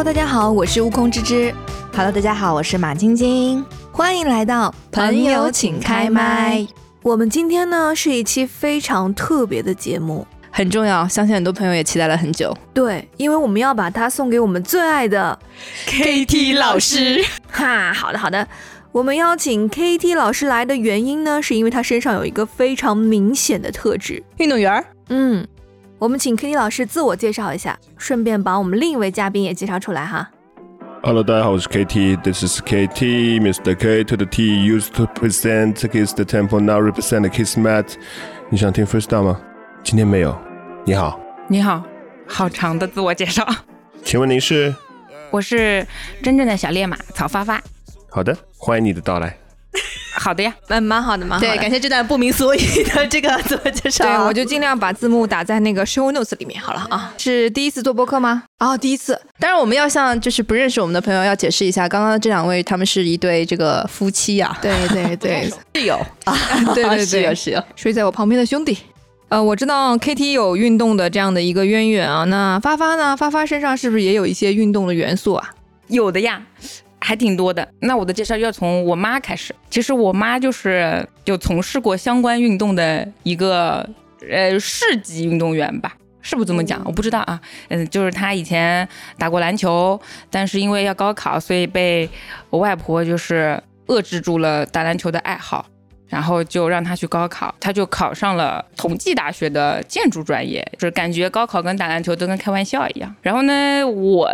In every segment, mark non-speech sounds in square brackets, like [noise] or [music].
Hello，大家好，我是悟空芝芝。Hello，大家好，我是马晶晶。欢迎来到朋友请开麦。我们今天呢是一期非常特别的节目，很重要，相信很多朋友也期待了很久。对，因为我们要把它送给我们最爱的 KT 老师。哈，好的好的。我们邀请 KT 老师来的原因呢，是因为他身上有一个非常明显的特质——运动员儿。嗯，我们请 Kitty 老师自我介绍一下，顺便把我们另一位嘉宾也介绍出来哈。Hello，大家好，我是 KT，This is KT，Mr. K to the T used to present Kiss the Temple，now represent Kiss Mat。你想听 freestyle 吗？今天没有。你好，你好，好长的自我介绍。请问您是？我是真正的小烈马曹发发。好的，欢迎你的到来。好的呀，嗯，蛮好的，蛮好的。对，感谢这段不明所以的这个自我介绍。对，我就尽量把字幕打在那个 show notes 里面好了啊。是第一次做播客吗？哦，第一次。当然，我们要向就是不认识我们的朋友要解释一下，刚刚这两位他们是一对这个夫妻呀、对对对，室友啊，对对对室友室友。睡在我旁边的兄弟。呃，我知道 KT 有运动的这样的一个渊源啊。那发发呢？发发身上是不是也有一些运动的元素啊？有的呀，还挺多的。那我的介绍要从我妈开始。其实我妈就是就从事过相关运动的一个呃市级运动员吧。是不是这么讲？我不知道啊。嗯，就是她以前打过篮球，但是因为要高考，所以被我外婆就是遏制住了打篮球的爱好。然后就让他去高考，他就考上了同济大学的建筑专业，就是感觉高考跟打篮球都跟开玩笑一样。然后呢，我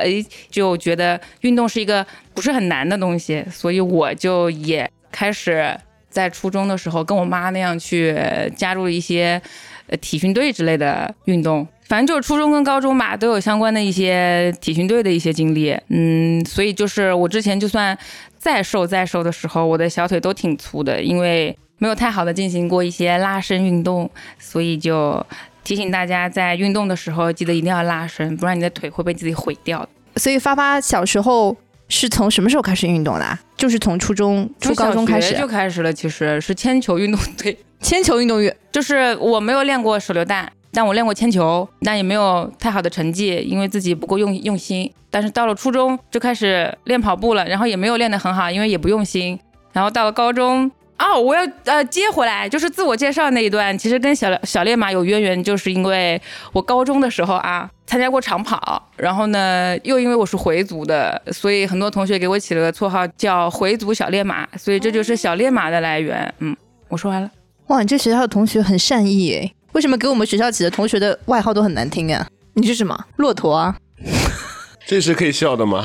就觉得运动是一个不是很难的东西，所以我就也开始在初中的时候跟我妈那样去加入一些呃体训队之类的运动。反正就是初中跟高中吧，都有相关的一些体训队的一些经历。嗯，所以就是我之前就算再瘦再瘦的时候，我的小腿都挺粗的，因为没有太好的进行过一些拉伸运动，所以就提醒大家在运动的时候记得一定要拉伸，不然你的腿会被自己毁掉。所以发发小时候是从什么时候开始运动的、啊？就是从初中、初高中开始就开始了，其实是铅球运动队，[laughs] 铅球运动员。就是我没有练过手榴弹，但我练过铅球，但也没有太好的成绩，因为自己不够用用心。但是到了初中就开始练跑步了，然后也没有练得很好，因为也不用心。然后到了高中。哦，我要呃接回来，就是自我介绍那一段，其实跟小小烈马有渊源，就是因为我高中的时候啊参加过长跑，然后呢又因为我是回族的，所以很多同学给我起了个绰号叫回族小烈马，所以这就是小烈马的来源。嗯，我说完了。哇，你这学校的同学很善意诶，为什么给我们学校起的同学的外号都很难听啊？你是什么？骆驼啊？[laughs] 这是可以笑的吗？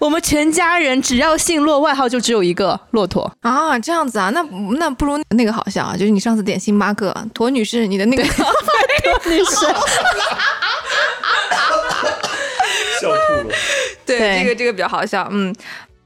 我们全家人只要姓骆，外号就只有一个骆驼啊，这样子啊，那那不如那个好笑啊，就是你上次点星巴克，驼女士，你的那个 [laughs] 驼女士，笑吐了。[laughs] 对，这个这个比较好笑，嗯。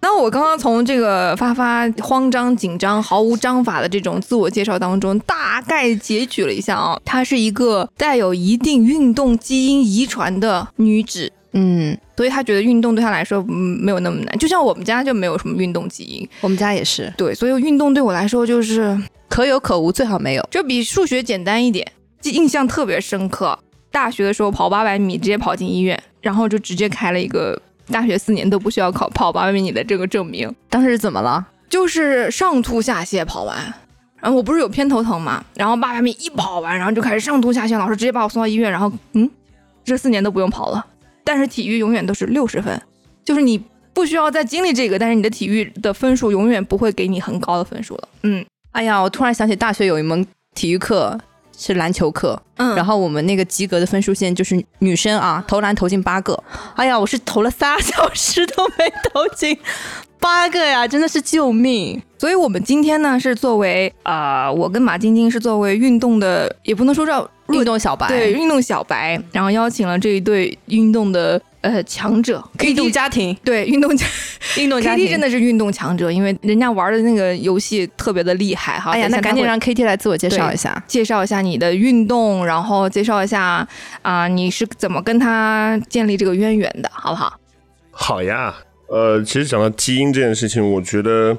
那我刚刚从这个发发慌张、紧张、毫无章法的这种自我介绍当中，大概截取了一下啊，她是一个带有一定运动基因遗传的女子。嗯，所以他觉得运动对他来说嗯没有那么难，就像我们家就没有什么运动基因，我们家也是。对，所以运动对我来说就是可有可无，最好没有，就比数学简单一点。印象特别深刻，大学的时候跑八百米直接跑进医院，然后就直接开了一个大学四年都不需要考跑八百米的这个证明。当时怎么了？就是上吐下泻跑完，然后我不是有偏头疼嘛，然后八百米一跑完，然后就开始上吐下泻，老师直接把我送到医院，然后嗯，这四年都不用跑了。但是体育永远都是六十分，就是你不需要再经历这个，但是你的体育的分数永远不会给你很高的分数了。嗯，哎呀，我突然想起大学有一门体育课是篮球课，嗯，然后我们那个及格的分数线就是女生啊投篮投进八个，哎呀，我是投了仨小时都没投进 [laughs] 八个呀，真的是救命！所以我们今天呢是作为啊、呃，我跟马晶晶是作为运动的，也不能说叫运动小白，对运动小白，然后邀请了这一对运动的呃强者，运动家庭，对运动家 [laughs] 运动家庭 KT 真的是运动强者，因为人家玩的那个游戏特别的厉害哈。哎呀，那赶紧让 KT 来自我介绍一下，介绍一下你的运动，然后介绍一下啊、呃、你是怎么跟他建立这个渊源的，好不好？好呀，呃，其实讲到基因这件事情，我觉得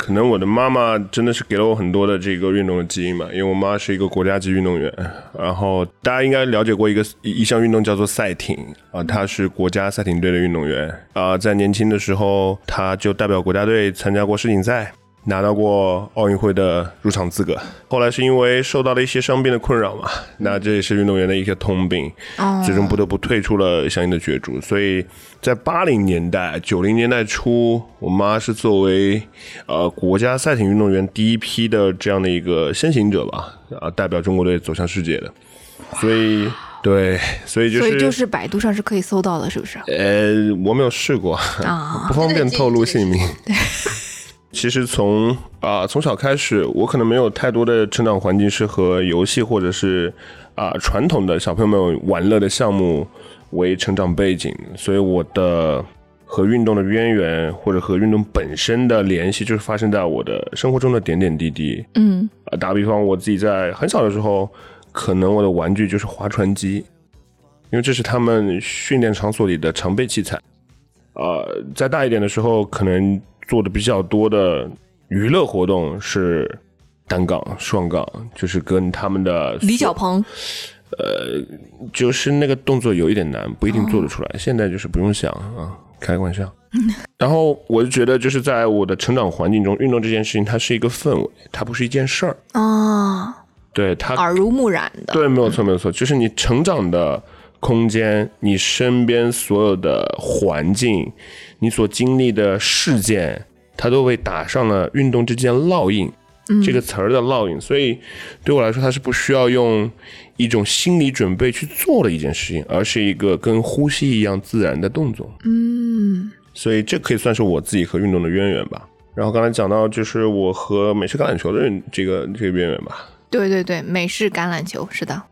可能我的妈妈真的是给了我很多的这个运动的基因嘛，因为我妈是一个国家级运动员，然后大家应该了解过一个一一项运动叫做赛艇啊，她是国家赛艇队的运动员啊，在年轻的时候，她就代表国家队参加过世锦赛。拿到过奥运会的入场资格，后来是因为受到了一些伤病的困扰嘛，那这也是运动员的一些通病，哦最终不得不退出了相应的角逐。所以在八零年代、九零年代初，我妈是作为呃国家赛艇运动员第一批的这样的一个先行者吧，啊，代表中国队走向世界的。所以对，所以就是所以就是百度上是可以搜到的，是不是？呃，我没有试过，啊 [laughs] 不方便透露姓名。其实从啊、从小开始，我可能没有太多的成长环境是和游戏或者是啊、传统的小朋友们玩乐的项目为成长背景，所以我的和运动的渊源或者和运动本身的联系，就是发生在我的生活中的点点滴滴。嗯啊，打比方，我自己在很小的时候，可能我的玩具就是划船机，因为这是他们训练场所里的常备器材。呃，再大一点的时候，可能做的比较多的娱乐活动是单杠、双杠，就是跟他们的李小鹏，呃就是那个动作有一点难，不一定做得出来。现在就是不用想啊，开个玩笑。[laughs] 然后我就觉得，就是在我的成长环境中，运动这件事情它是一个氛围，它不是一件事儿。啊，对它耳濡目染的，对，没有错，没有错，就是你成长的空间，你身边所有的环境，你所经历的事件，它都被打上了运动之间烙印。这个词儿的烙印，所以对我来说，它是不需要用一种心理准备去做的一件事情，而是一个跟呼吸一样自然的动作。嗯所以这可以算是我自己和运动的渊源吧。然后刚才讲到，就是我和美式橄榄球的这个这个渊源吧。对对对，美式橄榄球是的，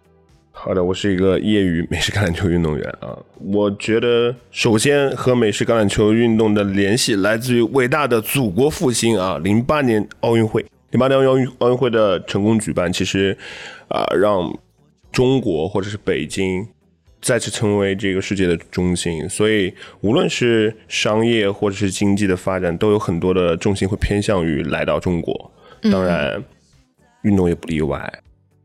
好的，我是一个业余美式橄榄球运动员啊。我觉得首先和美式橄榄球运动的联系来自于伟大的祖国复兴啊！零八年奥运会，零八年奥运奥运会的成功举办，其实啊、让中国或者是北京再次成为这个世界的中心。所以无论是商业或者是经济的发展，都有很多的重心会偏向于来到中国。当然，运动也不例外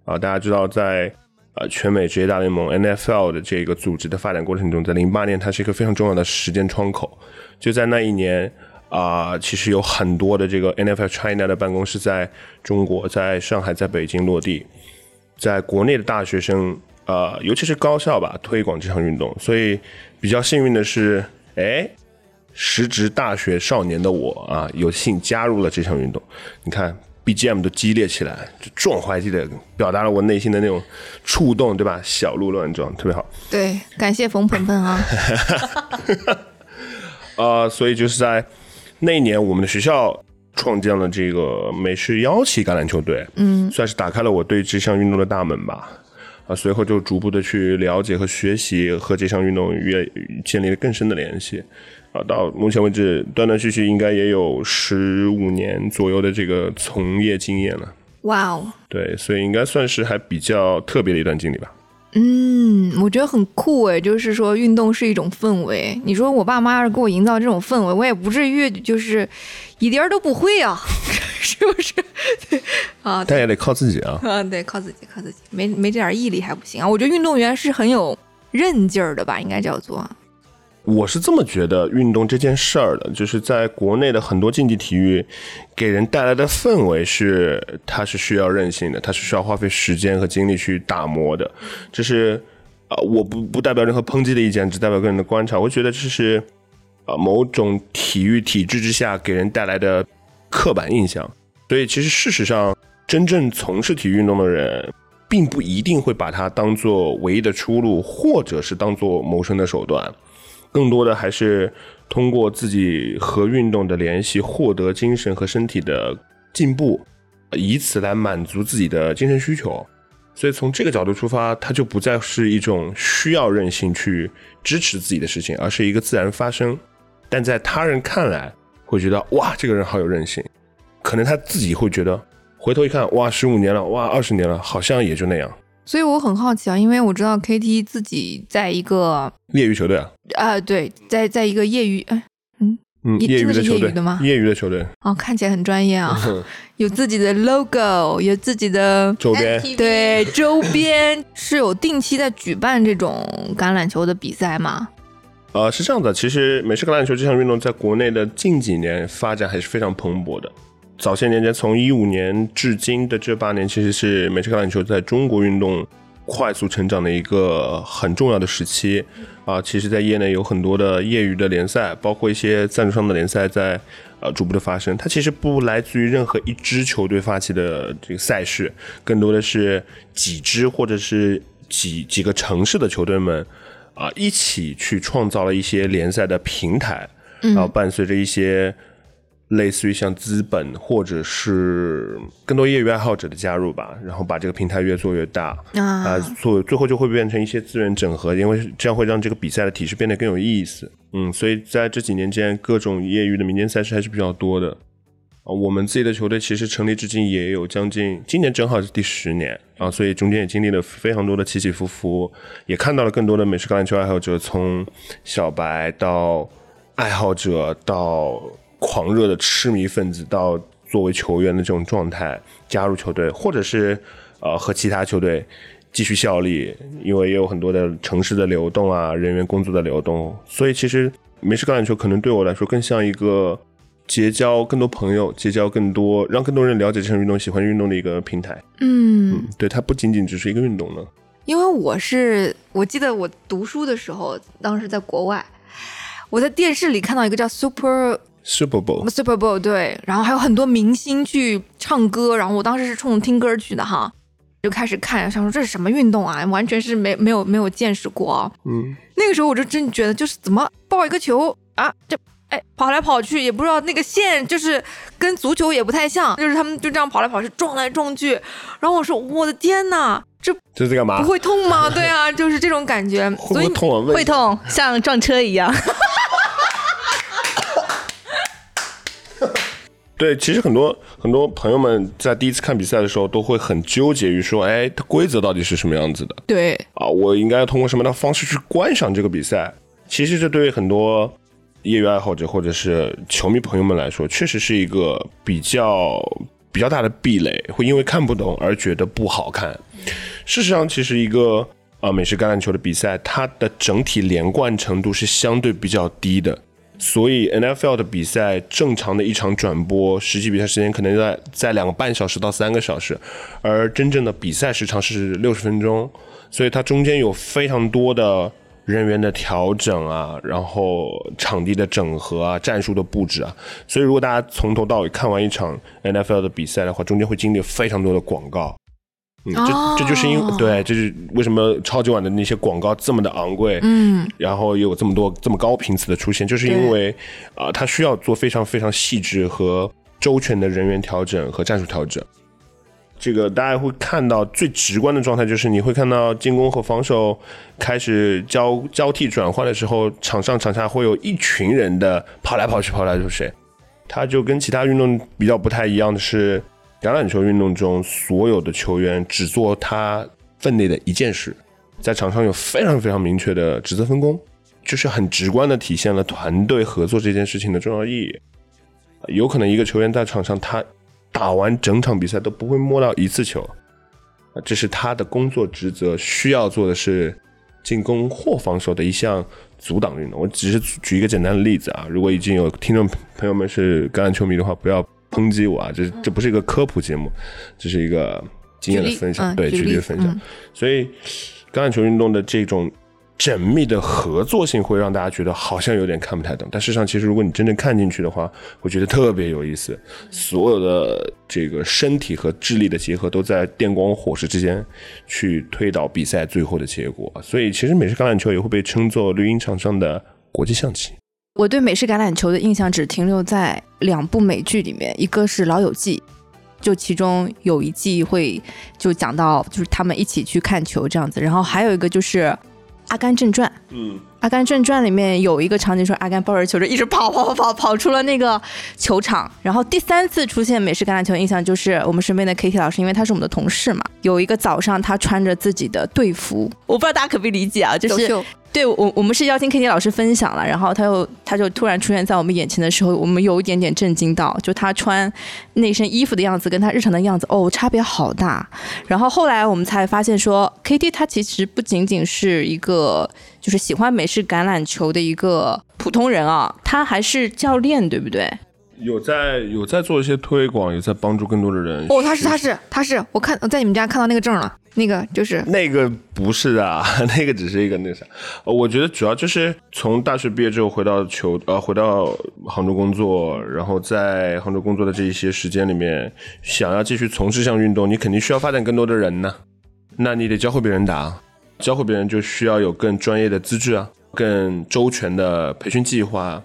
啊。大家知道在，呃全美职业大联盟 NFL 的这个组织的发展过程中，在零八年它是一个非常重要的时间窗口。就在那一年啊、其实有很多的这个 NFL China 的办公室在中国、在上海、在北京落地，在国内的大学生，呃，尤其是高校吧，推广这项运动。所以比较幸运的是，哎，时值大学少年的我啊，有幸加入了这项运动。你看 BGM 都激烈起来，就壮怀激烈，表达了我内心的那种触动，对吧？小鹿乱撞，特别好。对，感谢冯鹏鹏啊，[laughs] 呃，所以就是在那一年，我们的学校创建了这个美式腰旗橄榄球队，嗯，算是打开了我对这项运动的大门吧。啊，随后就逐步的去了解和学习，和这项运动越建立了更深的联系。啊，到目前为止，断断续续应该也有十五年左右的这个从业经验了。哇哦，对，所以应该算是还比较特别的一段经历吧。嗯，我觉得很酷诶，就是说运动是一种氛围。你说我爸妈要是给我营造这种氛围，我也不至于就是一点儿都不会啊，[laughs] 是不是？[laughs] 对啊，但也得靠自己啊。啊，对，靠自己，靠自己，没没这点毅力还不行啊。我觉得运动员是很有韧劲儿的吧，应该叫做。我是这么觉得运动这件事儿的，就是在国内的很多竞技体育给人带来的氛围是，它是需要韧性的，它是需要花费时间和精力去打磨的。这是啊、我不不代表任何抨击的意见，只代表个人的观察。我觉得这是啊、某种体育体制之下给人带来的刻板印象。所以其实事实上，真正从事体育运动的人，并不一定会把它当做唯一的出路，或者是当做谋生的手段。更多的还是通过自己和运动的联系，获得精神和身体的进步，以此来满足自己的精神需求。所以从这个角度出发，它就不再是一种需要韧性去支持自己的事情，而是一个自然发生。但在他人看来，会觉得哇，这个人好有韧性。可能他自己会觉得，回头一看，哇，十五年了，哇，二十年了，好像也就那样。所以我很好奇啊，因为我知道 KT 自己在一个业余球队啊，啊、对，在在一个业余，哎，嗯，嗯，业余的球队业余的吗？业余的球队。哦，看起来很专业啊，[laughs] 有自己的 logo，有自己的周边，对周边，是有定期在举办这种橄榄球的比赛吗？呃，是这样的，其实美式橄榄球这项运动在国内的近几年发展还是非常蓬勃的。早些年间，从一五年至今的这八年，其实是美式橄榄球在中国运动快速成长的一个很重要的时期啊。其实，在业内有很多的业余的联赛，包括一些赞助商的联赛在呃逐步的发生。它其实不来自于任何一支球队发起的这个赛事，更多的是几支或者是几几个城市的球队们啊一起去创造了一些联赛的平台，然后伴随着一些类似于像资本或者是更多业余爱好者的加入吧，然后把这个平台越做越大啊，啊，做最后就会变成一些资源整合，因为这样会让这个比赛的体式变得更有意思。嗯，所以在这几年间，各种业余的民间赛事还是比较多的。啊，我们自己的球队其实成立至今也有将近，今年正好是第十年啊，所以中间也经历了非常多的起起伏伏，也看到了更多的美式橄榄球爱好者从小白到爱好者到狂热的痴迷分子，到作为球员的这种状态加入球队，或者是呃和其他球队继续效力，因为也有很多的城市的流动啊，人员工作的流动，所以其实美式橄榄球可能对我来说更像一个结交更多朋友、结交更多让更多人了解这项运动、喜欢运动的一个平台。嗯，嗯，对，它不仅仅只是一个运动呢。因为我是我记得我读书的时候，当时在国外，我在电视里看到一个叫 Super Super Bowl，Super Bowl，对，然后还有很多明星去唱歌，然后我当时是冲着听歌去的哈，就开始看，想说这是什么运动啊，完全是没没有没有见识过啊。嗯，那个时候我就真觉得，就是怎么抱一个球啊，这哎跑来跑去，也不知道那个线就是跟足球也不太像，就是他们就这样跑来跑去，撞来撞去。然后我说我的天呐，这这是干嘛？不会痛吗？[laughs] 对啊，就是这种感觉。会不会痛啊？会痛，[laughs] 像撞车一样。对，其实很多很多朋友们在第一次看比赛的时候，都会很纠结于说，哎，它规则到底是什么样子的对，啊？我应该要通过什么样的方式去观赏这个比赛？其实这对于很多业余爱好者或者是球迷朋友们来说，确实是一个比较比较大的壁垒，会因为看不懂而觉得不好看。事实上，其实一个呃美式橄榄球的比赛，它的整体连贯程度是相对比较低的。所以 NFL 的比赛正常的一场转播，实际比赛时间可能在在两个半小时到三个小时，而真正的比赛时长是六十分钟，所以它中间有非常多的人员的调整啊，然后场地的整合啊，战术的布置啊，所以如果大家从头到尾看完一场 NFL 的比赛的话，中间会经历非常多的广告。这这就是因为对，这是为什么超级碗的那些广告这么的昂贵，嗯，然后有这么多这么高频次的出现，就是因为啊、它需要做非常非常细致和周全的人员调整和战术调整。这个大家会看到最直观的状态，就是你会看到进攻和防守开始交交替转换的时候，场上场下会有一群人的跑来跑去，跑来跑去。它就跟其他运动比较不太一样的是，橄榄球运动中所有的球员只做他分内的一件事，在场上有非常非常明确的职责分工，就是很直观的体现了团队合作这件事情的重要意义。有可能一个球员在场上，他打完整场比赛都不会摸到一次球，啊这是他的工作职责，需要做的是进攻或防守的一项阻挡运动。我只是举一个简单的例子啊，如果已经有听众朋友们是橄榄球迷的话，不要抨击我啊，这这不是一个科普节目，这是一个经验的分享，嗯对，举例的分享。嗯所以橄榄球运动的这种缜密的合作性，会让大家觉得好像有点看不太懂。但事实上，其实如果你真正看进去的话，会觉得特别有意思。所有的这个身体和智力的结合，都在电光火石之间去推导比赛最后的结果。所以，其实美式橄榄球也会被称作绿茵场上的国际象棋。我对美式橄榄球的印象只停留在两部美剧里面，一个是《老友记》，就其中有一季会就讲到就是他们一起去看球这样子，然后还有一个就是《阿甘正传》。嗯，《阿甘正传》里面有一个场景说，阿甘抱着球就一直跑跑跑跑跑出了那个球场。然后第三次出现美式橄榄球的印象就是我们身边的 Kitty 老师，因为他是我们的同事嘛。有一个早上，他穿着自己的队服，我不知道大家可不可以理解啊，就是对我，我们是邀请 K T 老师分享了，然后他又他就突然出现在我们眼前的时候，我们有一点点震惊到，就他穿那身衣服的样子跟他日常的样子，哦，差别好大。然后后来我们才发现说，K T 他其实不仅仅是一个就是喜欢美式橄榄球的一个普通人啊，他还是教练，对不对？有在有在做一些推广，有在帮助更多的人。哦，他是他是他是，我看我在你们家看到那个证了，那个就是那个不是啊，[laughs] 那个只是一个那啥。呃，我觉得主要就是从大学毕业之后回到球呃回到杭州工作，然后在杭州工作的这一些时间里面，想要继续从事这项运动，你肯定需要发展更多的人呢。那你得教会别人打，教会别人就需要有更专业的资质啊，更周全的培训计划。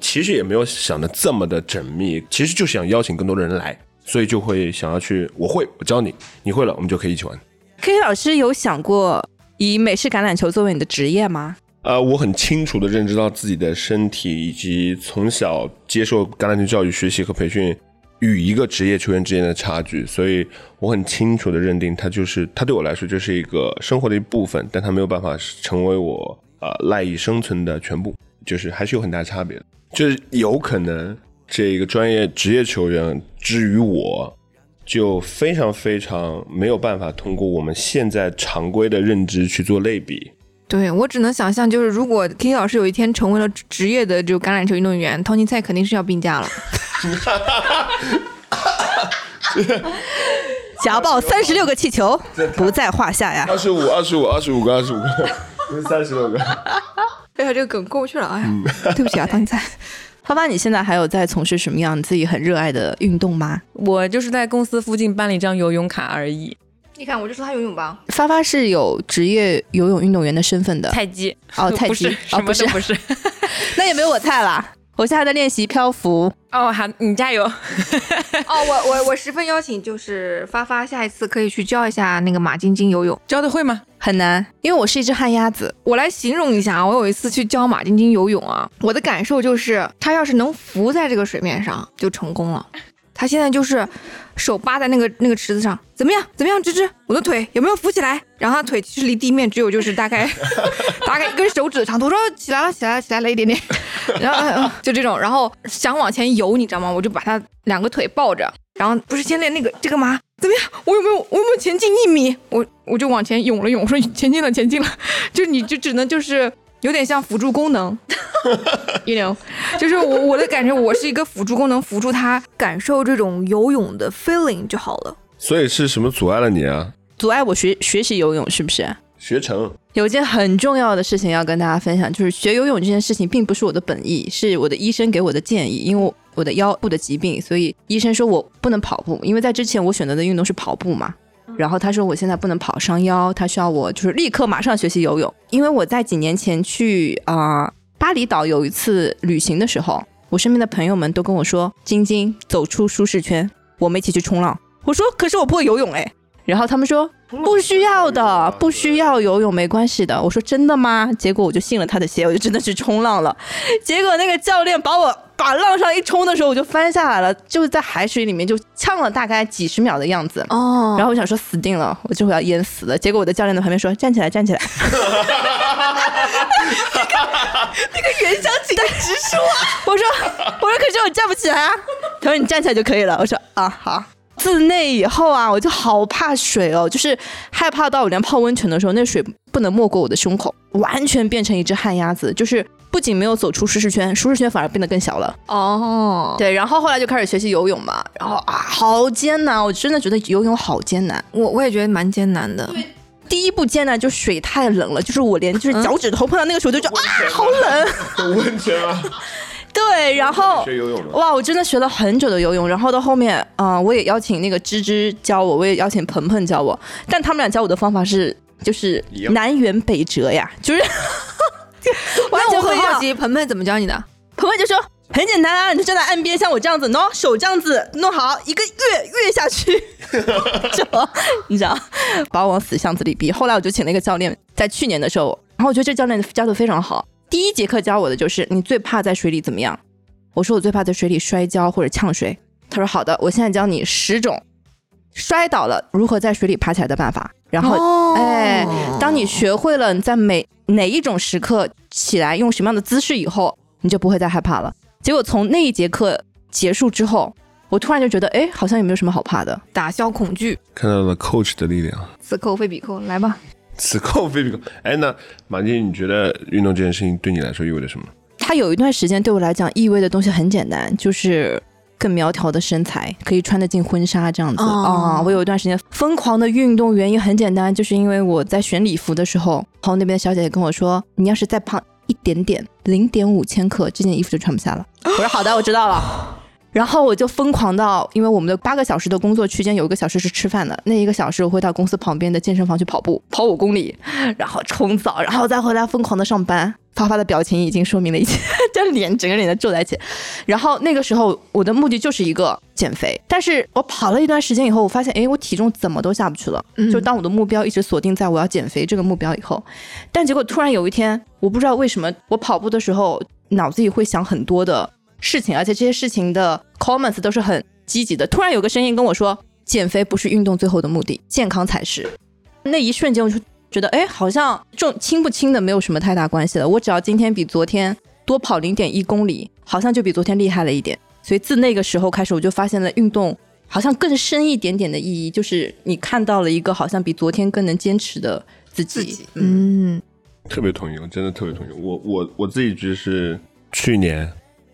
其实也没有想的这么的缜密，其实就是想邀请更多的人来，所以就会想要去，我会，我教你，你会了，我们就可以一起玩。K 老师有想过以美式橄榄球作为你的职业吗？呃，我很清楚的认知到自己的身体以及从小接受橄榄球教育、学习和培训与一个职业球员之间的差距，所以我很清楚的认定它就是它对我来说就是一个生活的一部分，但它没有办法成为我呃赖以生存的全部，就是还是有很大差别的。就是有可能这个专业职业球员之于我，就非常非常没有办法通过我们现在常规的认知去做类比。对我只能想象，就是如果 K 老师有一天成为了职业的这个橄榄球运动员，唐尼赛肯定是要病假了。[laughs] 夹爆三十六个气球 [laughs] 不在话下呀！二十五，二十五，二十五个，二十五个，[laughs] 不是三十六个。哎呀，这个梗过不去了，哎呀，[laughs] 对不起啊，当你在。发发，你现在还有在从事什么样你自己很热爱的运动吗？我就是在公司附近办了一张游泳卡而已。你看，我就说他游泳吧。发发是有职业游泳运动员的身份的，菜鸡哦，[laughs] 菜鸡哦，不是，不是。那也没有我菜啦。我现在在练习漂浮，哦，好，你加油。[laughs] 哦，我我我十分邀请，就是发发下一次可以去教一下那个马晶晶游泳。教的会吗？很难，因为我是一只旱鸭子。我来形容一下啊，我有一次去教马晶晶游泳啊，我的感受就是，她要是能浮在这个水面上就成功了。她现在就是手扒在那个那个池子上，怎么样？怎么样，芝芝？我的腿有没有浮起来？然后她腿其实离地面只有就是大概 [laughs] 大概一根手指的长度。我说起来了，起来了，起来了一点点。然后、呃就这种，然后想往前游，你知道吗？我就把他两个腿抱着，然后不是先练那个这个吗？怎么样？我有没有我有没有前进一米？我我就往前涌了涌，我说前进了，前进了。[laughs] 就你就只能就是有点像辅助功能，[laughs] you know，就是我我的感觉，我是一个辅助功能，辅助他感受这种游泳的 feeling 就好了。所以是什么阻碍了你啊？阻碍我学学习游泳是不是？学成。有一件很重要的事情要跟大家分享，就是学游泳这件事情并不是我的本意，是我的医生给我的建议。因为我的腰部的疾病，所以医生说我不能跑步，因为在之前我选择的运动是跑步嘛。然后他说我现在不能跑伤腰，他需要我就是立刻马上学习游泳。因为我在几年前去啊、巴厘岛有一次旅行的时候，我身边的朋友们都跟我说：“晶晶走出舒适圈，我们一起去冲浪。”我说：“可是我不会游泳哎。”然后他们说：“不需要的，不需要游泳，没关系的。”我说：“真的吗？”结果我就信了他的邪，我就真的去冲浪了。结果那个教练把我把浪上一冲的时候，我就翻下来了，就在海水里面就呛了大概几十秒的样子。哦然后我想说死定了，我这会要淹死了。结果我的教练在旁边说：“站起来，站起来。[laughs] ”那个袁湘琴的直说，我说我说可是我站不起来啊。他说你站起来就可以了。我说啊好。自那以后啊，我就好怕水哦，就是害怕到我连泡温泉的时候，那水不能没过我的胸口，完全变成一只旱鸭子。就是不仅没有走出舒适圈，舒适圈反而变得更小了。哦，对，然后后来就开始学习游泳嘛，然后啊，好艰难，我真的觉得游泳好艰难。我我也觉得蛮艰难的。第一步艰难就水太冷了，就是我连就是脚趾头碰到那个水就觉得、啊好冷。[laughs] 有温泉啊！[laughs] 对，然后学游泳的。哇，我真的学了很久的游泳，然后到后面啊、呃我也邀请那个芝芝教我，我也邀请鹏鹏教我，但他们俩教我的方法是就是南辕北辙呀，就是 [laughs] 完全不一样。很好奇，鹏鹏怎么教你的？鹏鹏就说很简单啊，你就站在岸边，像我这样子，喏，手这样子弄好，一个跃跃下去，[laughs] 就你知道，把我往死巷子里逼。后来我就请了一个教练，在去年的时候，然后我觉得这教练教的非常好。第一节课教我的就是你最怕在水里怎么样？我说我最怕在水里摔跤或者呛水。他说好的，我现在教你十种摔倒了如何在水里爬起来的办法。然后哦哎，当你学会了你在每哪一种时刻起来用什么样的姿势以后，你就不会再害怕了。结果从那一节课结束之后，我突然就觉得，哎，好像也没有什么好怕的。打消恐惧，看到了 coach 的力量，此扣非彼扣，来吧。[laughs] 此扣非彼扣。哎，那马丁，你觉得运动这件事情对你来说意味着什么？它有一段时间对我来讲意味的东西很简单，就是更苗条的身材，可以穿得进婚纱这样子哦啊、我有一段时间疯狂的运动，原因很简单，就是因为我在选礼服的时候，然后那边的小姐姐跟我说，你要是再胖一点点，零点五千克，这件衣服就穿不下了。我说好的，我知道了。[laughs] 然后我就疯狂到，因为我们的八个小时的工作区间有一个小时是吃饭的，那一个小时我会到公司旁边的健身房去跑步，跑五公里，[laughs] 然后冲澡，然后再回来疯狂的上班。发发的表情已经说明了一切，这脸整个脸都皱在一起。然后那个时候我的目的就是一个减肥，但是我跑了一段时间以后，我发现，哎，我体重怎么都下不去了。嗯就当我的目标一直锁定在我要减肥这个目标以后，但结果突然有一天，我不知道为什么，我跑步的时候脑子里会想很多的事情，而且这些事情的 comments 都是很积极的。突然有个声音跟我说，减肥不是运动最后的目的，健康才是。那一瞬间我就觉得，哎，好像重轻不轻的没有什么太大关系了。我只要今天比昨天多跑零点一公里，好像就比昨天厉害了一点。所以自那个时候开始，我就发现了运动好像更深一点点的意义，就是你看到了一个好像比昨天更能坚持的自己。自己嗯，嗯，特别同意，我真的特别同意。我我我自己就是去年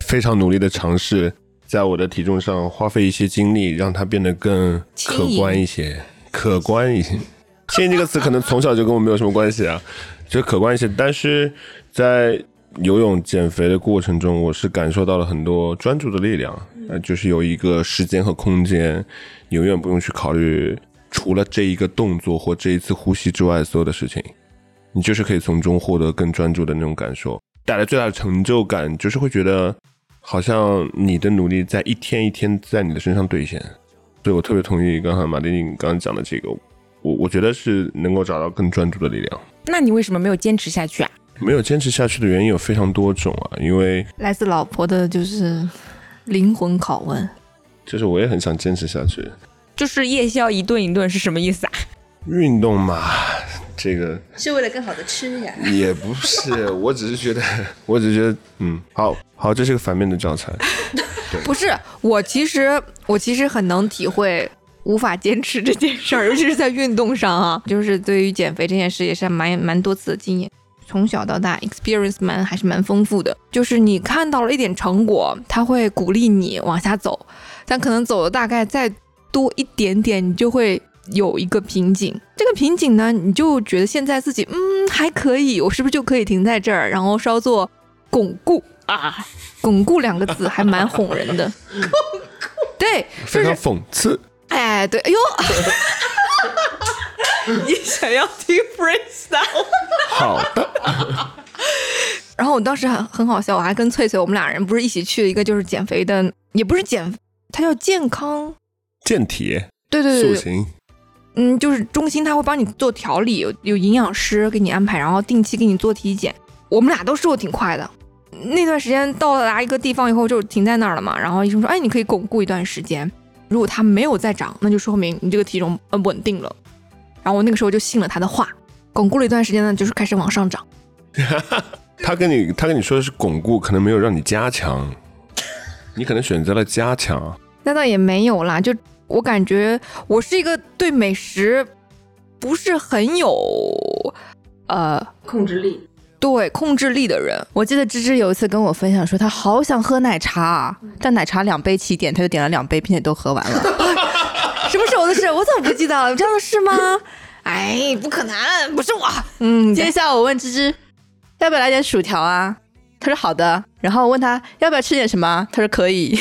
非常努力的尝试，在我的体重上花费一些精力，让它变得更可观一些，可观一些。轻盈这个词可能从小就跟我没有什么关系啊，就可观一些。但是在游泳减肥的过程中，我是感受到了很多专注的力量，呃，就是有一个时间和空间，你永远不用去考虑除了这一个动作或这一次呼吸之外所有的事情。你就是可以从中获得更专注的那种感受，带来最大的成就感，就是会觉得好像你的努力在一天一天在你的身上兑现。所以我特别同意刚才马丁你刚刚讲的这个，我我觉得是能够找到更专注的力量。那你为什么没有坚持下去啊？没有坚持下去的原因有非常多种啊，因为来自老婆的就是灵魂拷问。就是我也很想坚持下去。就是夜宵一顿一顿是什么意思啊？运动嘛，这个是为了更好的吃呀。也不是，[laughs] 我只是觉得，[laughs] 我只是觉得，嗯，好好，这是个反面的教材。[laughs] 不是我，其实我其实很能体会无法坚持这件事儿，尤其是在运动上啊，就是对于减肥这件事也是蛮蛮多次的经验。从小到大，experience 蛮还是蛮丰富的。就是你看到了一点成果，他会鼓励你往下走，但可能走的大概再多一点点，你就会有一个瓶颈。这个瓶颈呢，你就觉得现在自己嗯还可以，我是不是就可以停在这儿，然后稍作巩固啊？巩固两个字还蛮哄人的。[laughs] 对，非常讽刺。哎，对，哎呦，[laughs] 你想要听 freestyle？好的，[laughs] 然后我当时很很好笑，我还跟翠翠我们俩人不是一起去了一个就是减肥的，也不是减，它叫健康，健体对对对对，塑形，嗯，就是中心他会帮你做调理，有有营养师给你安排，然后定期给你做体检。我们俩都瘦的挺快的，那段时间到达一个地方以后就停在那儿了嘛，然后医生说，哎，你可以巩固一段时间，如果它没有再长，那就说明你这个体重呃稳定了。然后我那个时候就信了他的话，巩固了一段时间呢，就是开始往上涨。[laughs] 他跟你他跟你说的是巩固，可能没有让你加强，你可能选择了加强。那倒也没有啦，就我感觉我是一个对美食不是很有呃控制力。对控制力的人。我记得芝芝有一次跟我分享说，她好想喝奶茶啊，但奶茶两杯起点，她就点了两杯，并且都喝完了。[laughs] 什么时候的事？我怎么不记得了？有这样的事吗？[laughs] 哎，不可能，不是我。嗯，今天下午我问芝芝要不要来点薯条啊，她说好的。然后我问她要不要吃点什么，她说可以。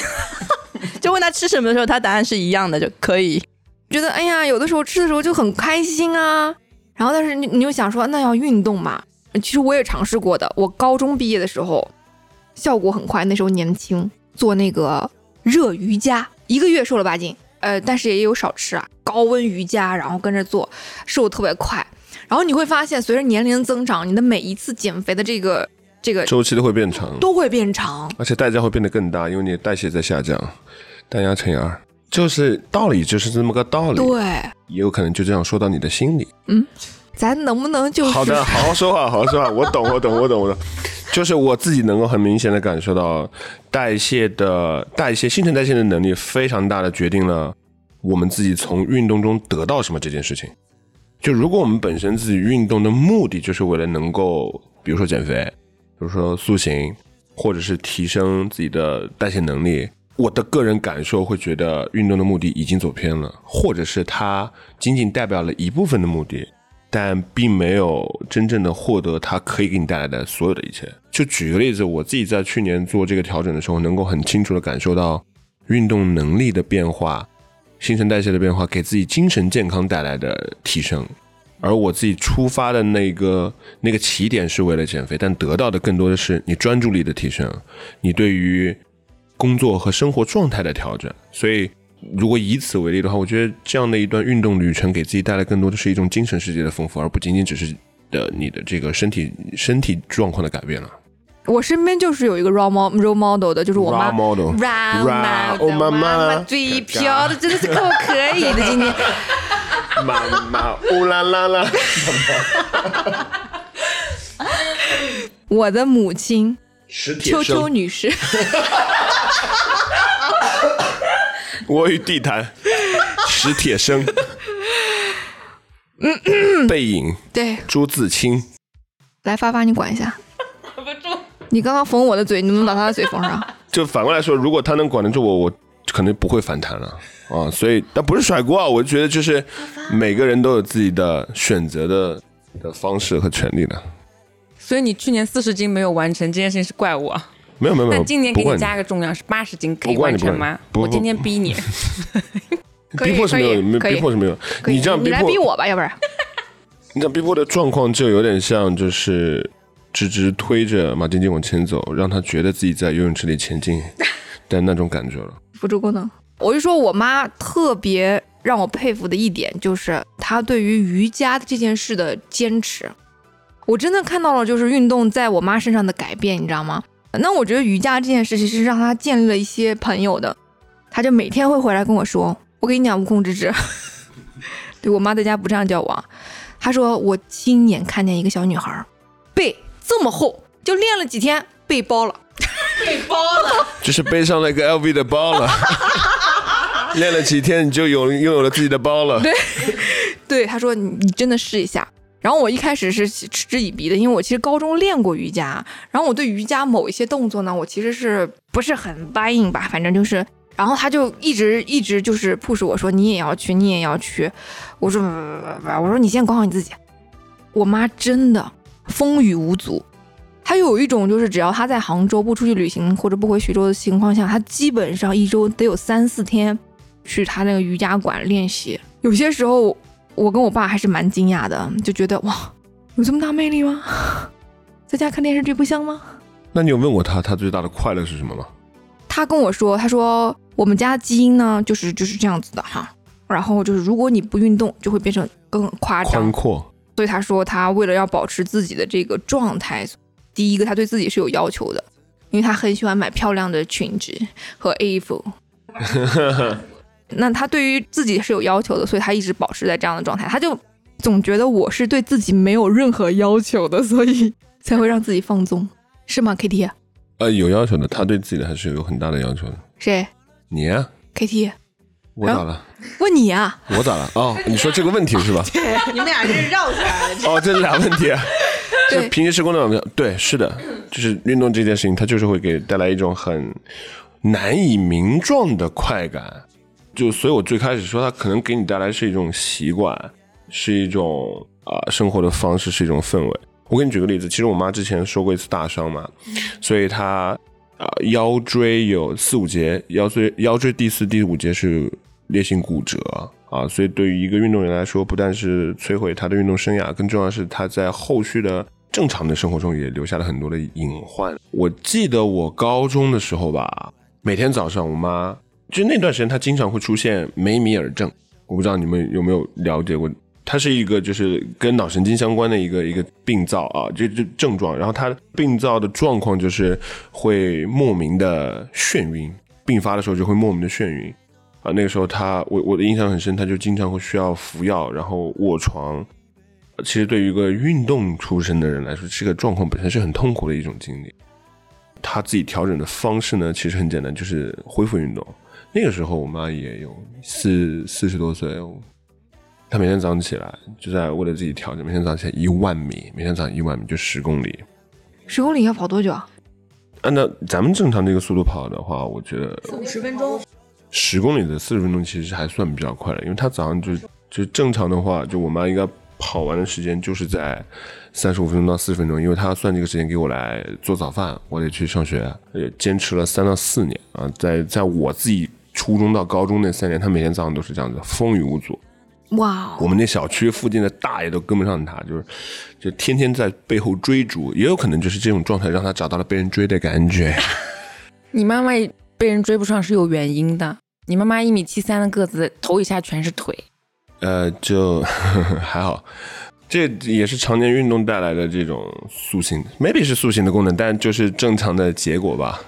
[laughs] 就问他吃什么的时候，他答案是一样的，就可以。觉得哎呀，有的时候吃的时候就很开心啊。然后，但是你你又想说，那要运动嘛？其实我也尝试过的。我高中毕业的时候，效果很快，那时候年轻，做那个热瑜伽，一个月瘦了八斤。呃，但是也有少吃啊，高温瑜伽，然后跟着做，瘦特别快。然后你会发现，随着年龄增长，你的每一次减肥的这个这个周期都会变长，都会变长。而且代价会变得更大，因为你的代谢在下降，单压乘以二，就是道理就是这么个道理，对，也有可能就这样说到你的心里。嗯咱能不能就是好的，[laughs] 好好说话，好好说话。我懂，我懂，我懂，我懂。就是我自己能够很明显的感受到，代谢的代谢、新陈代谢的能力非常大的决定了我们自己从运动中得到什么这件事情。就如果我们本身自己运动的目的就是为了能够，比如说减肥，比比如说塑形，或者是提升自己的代谢能力，我的个人感受会觉得运动的目的已经走偏了，或者是它仅仅代表了一部分的目的。但并没有真正的获得它可以给你带来的所有的一切。就举个例子，我自己在去年做这个调整的时候，能够很清楚的感受到运动能力的变化、新陈代谢的变化，给自己精神健康带来的提升。而我自己出发的那个那个起点是为了减肥，但得到的更多的是你专注力的提升，你对于工作和生活状态的调整。所以。如果以此为例的话，我觉得这样的一段运动旅程给自己带来更多的是一种精神世界的丰富，而不仅仅只是的你的这个身体身体状况的改变了。我身边就是有一个 role model role model 的，就是我妈 Role model 哦妈妈嘴瓢的真的是够可以的，今天。妈妈乌啦啦啦，我的母亲史铁秋秋生，女士，我与地坛，史铁生，背影，对，朱自清，来发发你管一下，你刚刚缝我的嘴，你能不能把他的嘴缝上？[laughs] 就反过来说，如果他能管得住我，我可能不会反弹了啊。所以，但不是甩锅啊，我觉得就是每个人都有自己的选择的的方式和权利的。所以你去年四十斤没有完成这件事情是怪我，没有没有没有，但今年给你加个重量是八十斤，可以完成吗？我今天逼你，[laughs] 逼迫是没有，没逼迫是没有。你这样你逼迫，来逼我吧，要不然 [laughs] 你这样逼迫的状况就有点像就是直直推着马晶晶往前走，让她觉得自己在游泳池里前进 [laughs] 的那种感觉了。辅助功能。我就说我妈特别让我佩服的一点，就是她对于瑜伽这件事的坚持。我真的看到了，就是运动在我妈身上的改变，你知道吗？那我觉得瑜伽这件事情是让她建立了一些朋友的。她就每天会回来跟我说：“我跟你讲，悟空之之。”对我妈在家不这样叫我啊，她说我亲眼看见一个小女孩儿背这么厚，就练了几天，背包了。被包了 [laughs] 就是背上了一个 LV 的包了，[laughs] 练了几天你就有拥有了自己的包了。对，对他说你你真的试一下。然后我一开始是嗤之以鼻的，因为我其实高中练过瑜伽，然后我对瑜伽某一些动作呢，我其实是不是很 buy in 吧，反正就是，然后他就一直一直就是 push 我说你也要去，你也要去。我说不不不不，我说你先管好你自己。我妈真的风雨无阻，还有一种就是只要他在杭州不出去旅行或者不回徐州的情况下，他基本上一周得有三四天去他那个瑜伽馆练习。有些时候我跟我爸还是蛮惊讶的，就觉得哇，有这么大魅力吗？[laughs] 在家看电视剧不香吗？那你有问过他，他最大的快乐是什么吗？他跟我说，他说我们家基因呢就是就是这样子的哈，然后就是如果你不运动，就会变成更夸张宽。阔，所以他说他为了要保持自己的这个状态，第一个他对自己是有要求的，因为他很喜欢买漂亮的裙子和衣服。[laughs] 那他对于自己是有要求的，所以他一直保持在这样的状态。他就总觉得我是对自己没有任何要求的，所以 [laughs] 才会让自己放纵，是吗？KT 呃，有要求的，他对自己的还是有很大的要求的。谁你啊，？KT 我咋了？问你啊？我咋了？哦，你说这个问题是吧？[laughs] 你们俩这是绕起来了。哦，这是俩问题 [laughs] 就平时时工作对，是的，就是运动这件事情，它就是会给带来一种很难以名状的快感。就所以，我最开始说，它可能给你带来是一种习惯，是一种啊、呃生活的方式，是一种氛围。我给你举个例子，其实我妈之前受过一次大伤嘛，所以她啊、腰椎有四五节，腰椎腰椎第四、第五节是裂性骨折啊，所以对于一个运动员来说，不但是摧毁他的运动生涯，更重要的是他在后续的正常的生活中也留下了很多的隐患。我记得我高中的时候吧，每天早上我妈就那段时间，她经常会出现梅米尔症，我不知道你们有没有了解过。它是一个就是跟脑神经相关的一个一个病灶啊，就就症状。然后它病灶的状况就是会莫名的眩晕，病发的时候就会莫名的眩晕啊。那个时候他我我的印象很深，他就经常会需要服药，然后卧床其实对于一个运动出身的人来说，这个状况本身是很痛苦的一种经历。他自己调整的方式呢，其实很简单，就是恢复运动。那个时候我妈也有四四十多岁，她每天早上起来就在为了自己调整，每天早上起来一万米，每天早上一万米就十公里。十公里要跑多久啊？按照咱们正常这个速度跑的话，我觉得十分钟。十公里的四十分钟其实还算比较快了，因为她早上就就正常的话，就我妈应该跑完的时间就是在三十五分钟到四十分钟，因为她要算这个时间给我来做早饭，我得去上学，也坚持了三到四年啊，在在我自己初中到高中那三年，她每天早上都是这样子，风雨无阻。哇哦，我们那小区附近的大爷都跟不上她，就是就天天在背后追逐，也有可能就是这种状态让她找到了被人追的感觉。[laughs] 你妈妈被人追不上是有原因的。你妈妈一米七三的个子，头以下全是腿。呃，就 [laughs] 还好，这也是常年运动带来的这种塑形，maybe 是塑形的功能，但就是正常的结果吧。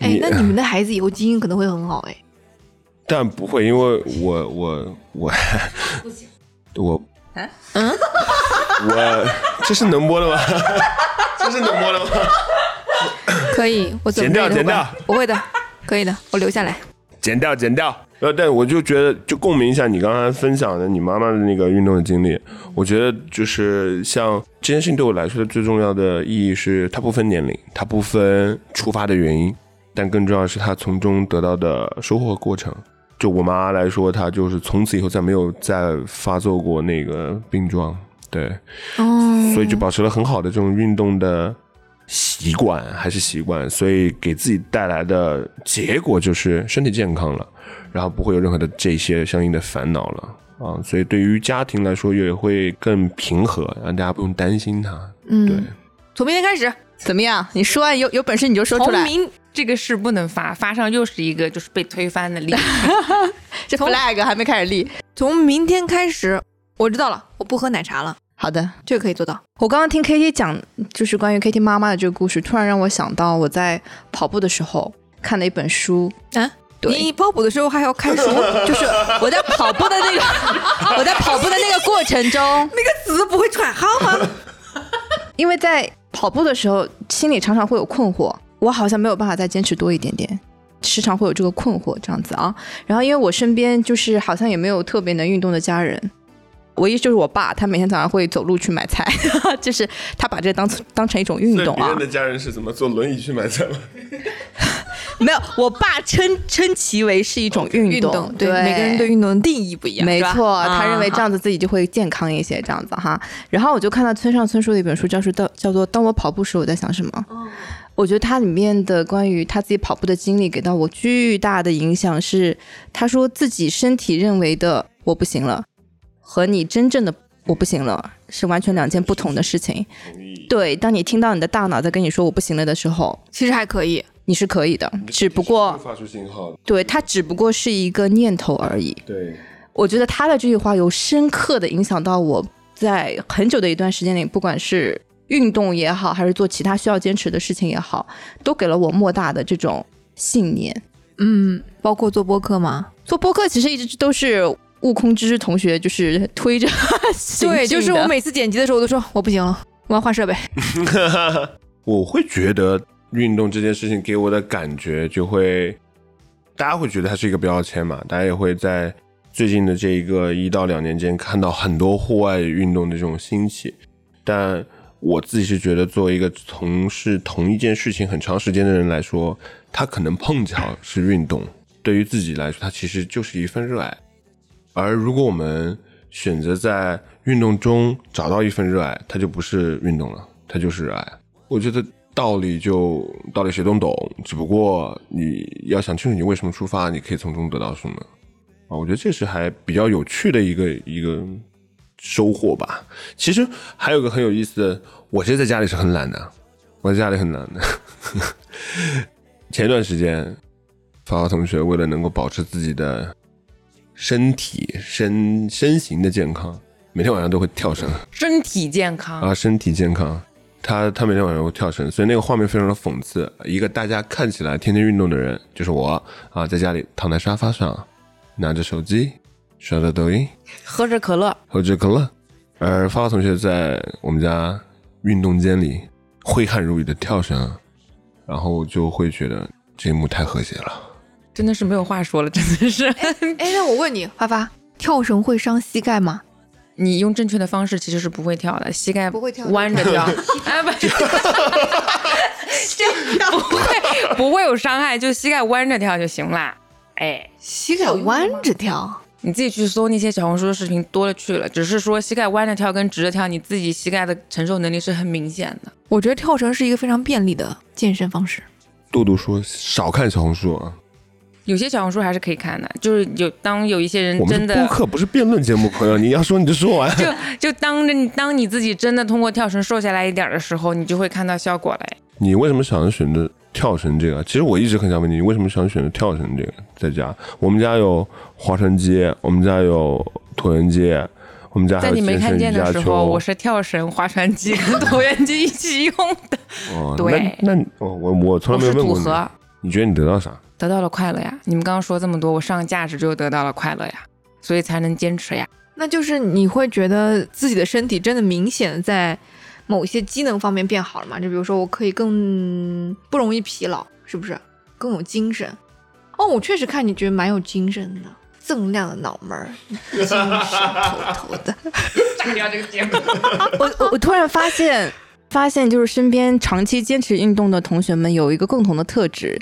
哎，那你们的 [laughs] 孩子以后基因可能会很好哎。但不会，因为我我我不行，我嗯嗯，我这是能播的吗？[laughs] 这是能播的吗？可以，我剪掉剪掉，不会的，可以的，我留下来。剪掉，剪掉。呃，但我就觉得，就共鸣一下你刚才分享的你妈妈的那个运动的经历。我觉得就是像这件事情对我来说的最重要的意义是，它不分年龄，它不分出发的原因，但更重要的是它从中得到的收获过程。就我妈来说，她就是从此以后再没有再发作过那个病状，对，哦，所以就保持了很好的这种运动的。习惯还是习惯，所以给自己带来的结果就是身体健康了，然后不会有任何的这些相应的烦恼了啊。所以对于家庭来说也会更平和，让大家不用担心他。嗯，对。从明天开始怎么样？你说完有有本事你就说出来。从明这个事不能发，发上又是一个就是被推翻的例子。[laughs] 这 flag 还没开始立。从明天开始，我知道了，我不喝奶茶了。好的，这个可以做到。我刚刚听 K T 讲，就是关于 K T 妈妈的这个故事，突然让我想到我在跑步的时候看的一本书啊。你跑步的时候还要看书？[laughs] 就是我在跑步的那个，[laughs] 我在跑步的那个过程中，那个词不会喘号吗？[laughs] 因为在跑步的时候，心里常常会有困惑，我好像没有办法再坚持多一点点，时常会有这个困惑这样子啊。然后因为我身边就是好像也没有特别能运动的家人。唯一就是我爸，他每天早上会走路去买菜，[laughs] 就是他把这当当成一种运动啊。别人的家人是怎么坐轮椅去买菜吗？[laughs] 没有，我爸称称其为是一种运动。对，每个人对运动的定义不一样。没错，他认为这样子自己就会健康一些，这样子哈。然后我就看到村上春树的一本书，叫做《叫做当我跑步时我在想什么》。我觉得它里面的关于他自己跑步的经历，给到我巨大的影响是，他说自己身体认为的我不行了。和你真正的我不行了是完全两件不同的事情。对，当你听到你的大脑在跟你说我不行了的时候，其实还可以，你是可以的，只不过发出信号。对，它只不过是一个念头而已。对，我觉得他的这句话有深刻的影响到我在很久的一段时间里，不管是运动也好，还是做其他需要坚持的事情也好，都给了我莫大的这种信念。嗯，包括做播客吗？做播客其实一直都是。悟空之同学就是推着，[laughs] 对，就是我每次剪辑的时候，我都说我不行了，我要换设备。[laughs] 我会觉得运动这件事情给我的感觉，就会大家会觉得它是一个标签嘛，大家也会在最近的这一个一到两年间看到很多户外运动的这种兴起。但我自己是觉得，作为一个从事同一件事情很长时间的人来说，他可能碰巧是运动，对于自己来说，它其实就是一份热爱。而如果我们选择在运动中找到一份热爱，它就不是运动了，它就是热爱。我觉得道理就道理谁都懂，只不过你要想清楚你为什么出发，你可以从中得到什么啊？我觉得这是还比较有趣的一个一个收获吧。其实还有个很有意思的，我其实在家里是很懒的，我在家里很懒的。[laughs] 前段时间，发发同学为了能够保持自己的。身体身身形的健康，每天晚上都会跳绳。身体健康啊，身体健康，他他每天晚上会跳绳，所以那个画面非常的讽刺。一个大家看起来天天运动的人，就是我啊，在家里躺在沙发上，拿着手机，刷着抖音，喝着可乐，喝着可乐，而发发同学在我们家运动间里挥汗如雨的跳绳，然后就会觉得这一幕太和谐了。真的是没有话说了，真的是。哎，那我问你，花花，跳绳会伤膝盖吗？你用正确的方式其实是不会跳的，膝盖不会跳弯着跳，[laughs] 哎不，这 [laughs] 不会不会有伤害，就膝盖弯着跳就行啦。哎，膝盖弯着跳，你自己去搜那些小红书的视频多了去了，只是说膝盖弯着跳跟直着跳，你自己膝盖的承受能力是很明显的。我觉得跳绳是一个非常便利的健身方式。杜杜说少看小红书啊，有些小红书还是可以看的，就是有当有一些人真的是播客，不是辩论节目，朋友，你要说你就说完。就 [laughs] 就当着你当你自己真的通过跳绳瘦下来一点的时候，你就会看到效果嘞。你为什么想选择跳绳这个？其实我一直很想问你，你为什么想选择跳绳这个？在家，我们家有划船机，我们家有椭圆机，我们家在你没看见的时候，我。是跳绳、划船机跟椭圆机一起用的，[laughs] 哦，对那那哦，我我从来没有问过你，你觉得你得到啥？得到了快乐呀。你们刚刚说这么多，我上价值就得到了快乐呀，所以才能坚持呀。那就是你会觉得自己的身体真的明显在某些机能方面变好了嘛？就比如说，我可以更不容易疲劳，是不是？更有精神。哦，我确实看你觉得蛮有精神的，锃亮的脑门儿，精神头头的。炸掉这个节目。[laughs] 我我我突然发现，发现就是身边长期坚持运动的同学们有一个共同的特质，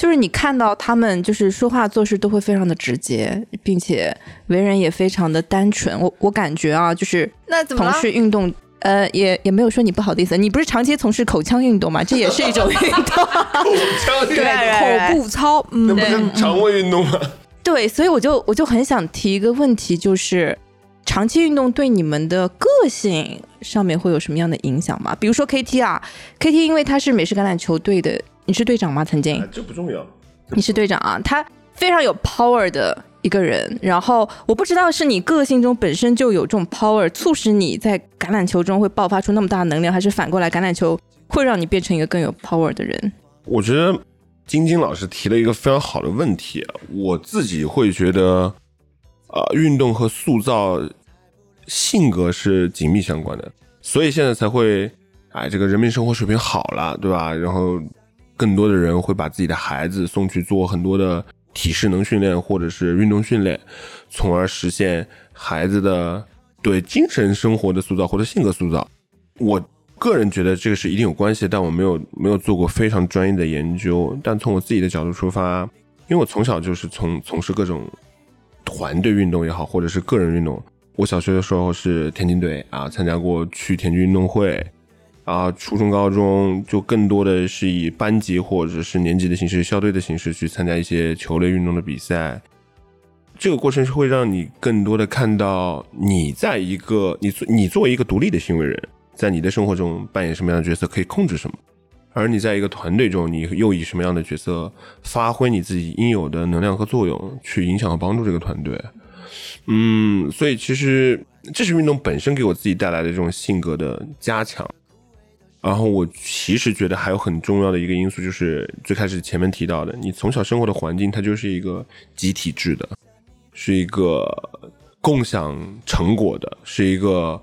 就是你看到他们就是说话做事都会非常的直接，并且为人也非常的单纯。我我感觉啊，就是从那怎么从？事运动。呃，也也没有说你不好的意思，你不是长期从事口腔运动吗？这也是一种运动。[laughs] 口部操，嗯，那不是肠胃运动吗？对，所以我就我就很想提一个问题，就是长期运动对你们的个性上面会有什么样的影响吗？比如说 KT 啊，KT 因为他是美式橄榄球队的，你是队长吗？曾经哎这不重要。你是队长啊，他非常有 power 的一个人。然后我不知道是你个性中本身就有这种 power，促使你在橄榄球中会爆发出那么大的能量，还是反过来橄榄球会让你变成一个更有 power 的人？我觉得晶晶老师提了一个非常好的问题啊，我自己会觉得，呃，运动和塑造性格是紧密相关的，所以现在才会，哎，这个人民生活水平好了，对吧？然后更多的人会把自己的孩子送去做很多的体适能训练或者是运动训练，从而实现孩子的对精神生活的塑造或者性格塑造。我个人觉得这个是一定有关系，但我没有没有做过非常专业的研究。但从我自己的角度出发，因为我从小就是从从事各种团队运动也好，或者是个人运动。我小学的时候是田径队啊，参加过去田径运动会。啊，初中、高中就更多的是以班级或者是年级的形式、校队的形式去参加一些球类运动的比赛。这个过程是会让你更多的看到你在一个你你作为一个独立的行为人，在你的生活中扮演什么样的角色，可以控制什么，而你在一个团队中，你又以什么样的角色发挥你自己应有的能量和作用，去影响和帮助这个团队。嗯，所以其实这是运动本身给我自己带来的这种性格的加强。然后我其实觉得还有很重要的一个因素，就是最开始前面提到的，你从小生活的环境，它就是一个集体制的，是一个共享成果的，是一个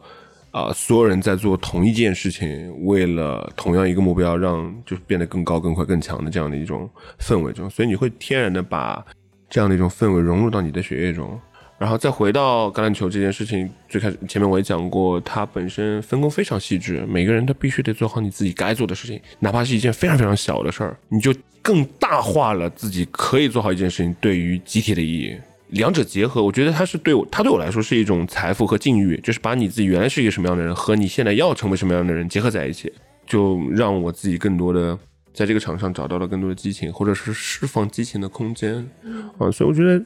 啊、所有人在做同一件事情，为了同样一个目标，让就变得更高、更快、更强的这样的一种氛围中，所以你会天然的把这样的一种氛围融入到你的血液中。然后再回到橄榄球这件事情，最开始前面我也讲过，它本身分工非常细致，每个人都必须得做好你自己该做的事情，哪怕是一件非常非常小的事儿，你就更大化了自己可以做好一件事情对于集体的意义。两者结合，我觉得它是对我，它对我来说是一种财富和境遇，就是把你自己原来是一个什么样的人和你现在要成为什么样的人结合在一起，就让我自己更多的在这个场上找到了更多的激情，或者是释放激情的空间。啊，所以我觉得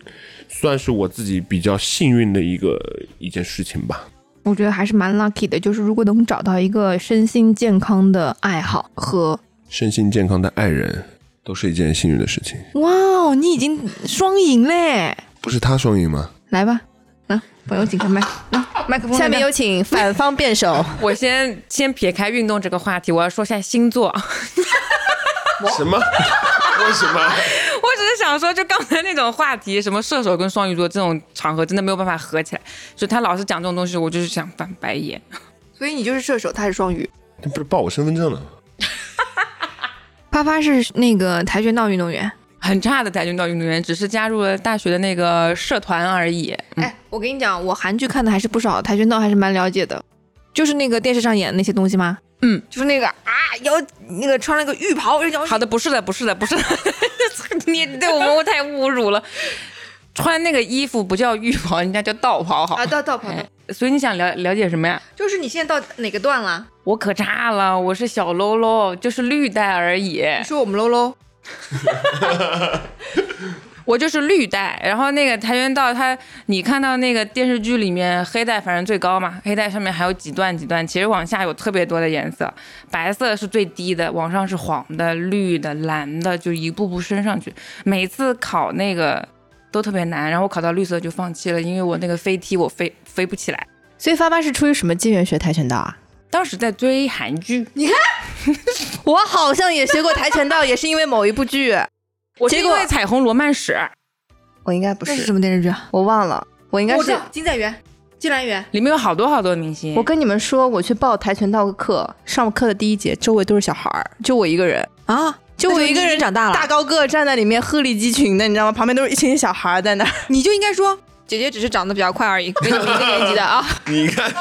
算是我自己比较幸运的一个一件事情吧。我觉得还是蛮 lucky 的，就是如果能找到一个身心健康的爱好和身心健康的爱人，都是一件幸运的事情。哇哦，你已经双赢嘞！不是他双赢吗？来吧，啊，朋友请开麦，来麦克风下面有有请反方辩手。我先先撇开运动这个话题，我要说下星座。[laughs] [laughs] 什么？为什么？[laughs] 我只是想说，就刚才那种话题，什么射手跟双鱼座这种场合，真的没有办法合起来。就他老是讲这种东西，我就是想翻白眼。所以你就是射手，他是双鱼。他不是报我身份证了？[laughs] 发发是那个跆拳道运动员。很差的跆拳道运动员，只是加入了大学的那个社团而已。哎，我跟你讲，我韩剧看的还是不少，跆拳道还是蛮了解的。就是那个电视上演的那些东西吗？嗯，就是那个啊，要那个穿了个浴袍，要好的，不是的，不是的，不是的，[laughs] 你对我们太侮辱了。穿那个衣服不叫浴袍，人家叫道袍，好啊，道道袍。哎所以你想了了解什么呀？就是你现在到哪个段了？我可差了，我是小喽喽，就是绿带而已。你说我们喽喽，[laughs] [laughs] 我就是绿带，然后那个跆拳道它，你看到那个电视剧里面黑带反正最高嘛，黑带上面还有几段几段，其实往下有特别多的颜色，白色是最低的，往上是黄的、绿的、蓝的，就一步步升上去。每次考那个都特别难，然后我考到绿色就放弃了，因为我那个飞踢我飞飞不起来。所以发发是出于什么机缘学跆拳道啊？当时在追韩剧，你 [laughs] 看我好像也学过跆拳道，也是因为某一部剧。我是因为彩虹罗曼史我应该不那是是，什么电视剧啊？我忘了，我应该是我。金在元、金兰元。里面有好多好多明星，我跟你们说，我去报跆拳道课，上课的第一节，周围都是小孩儿，就我一个人，啊，就我一个人长大了，大高个站在里面，鹤立鸡群的，你知道吗？旁边都是一群小孩儿在那儿。你就应该说 [laughs] 姐姐只是长得比较快而已，跟你们一个年级的啊。[laughs] 你看，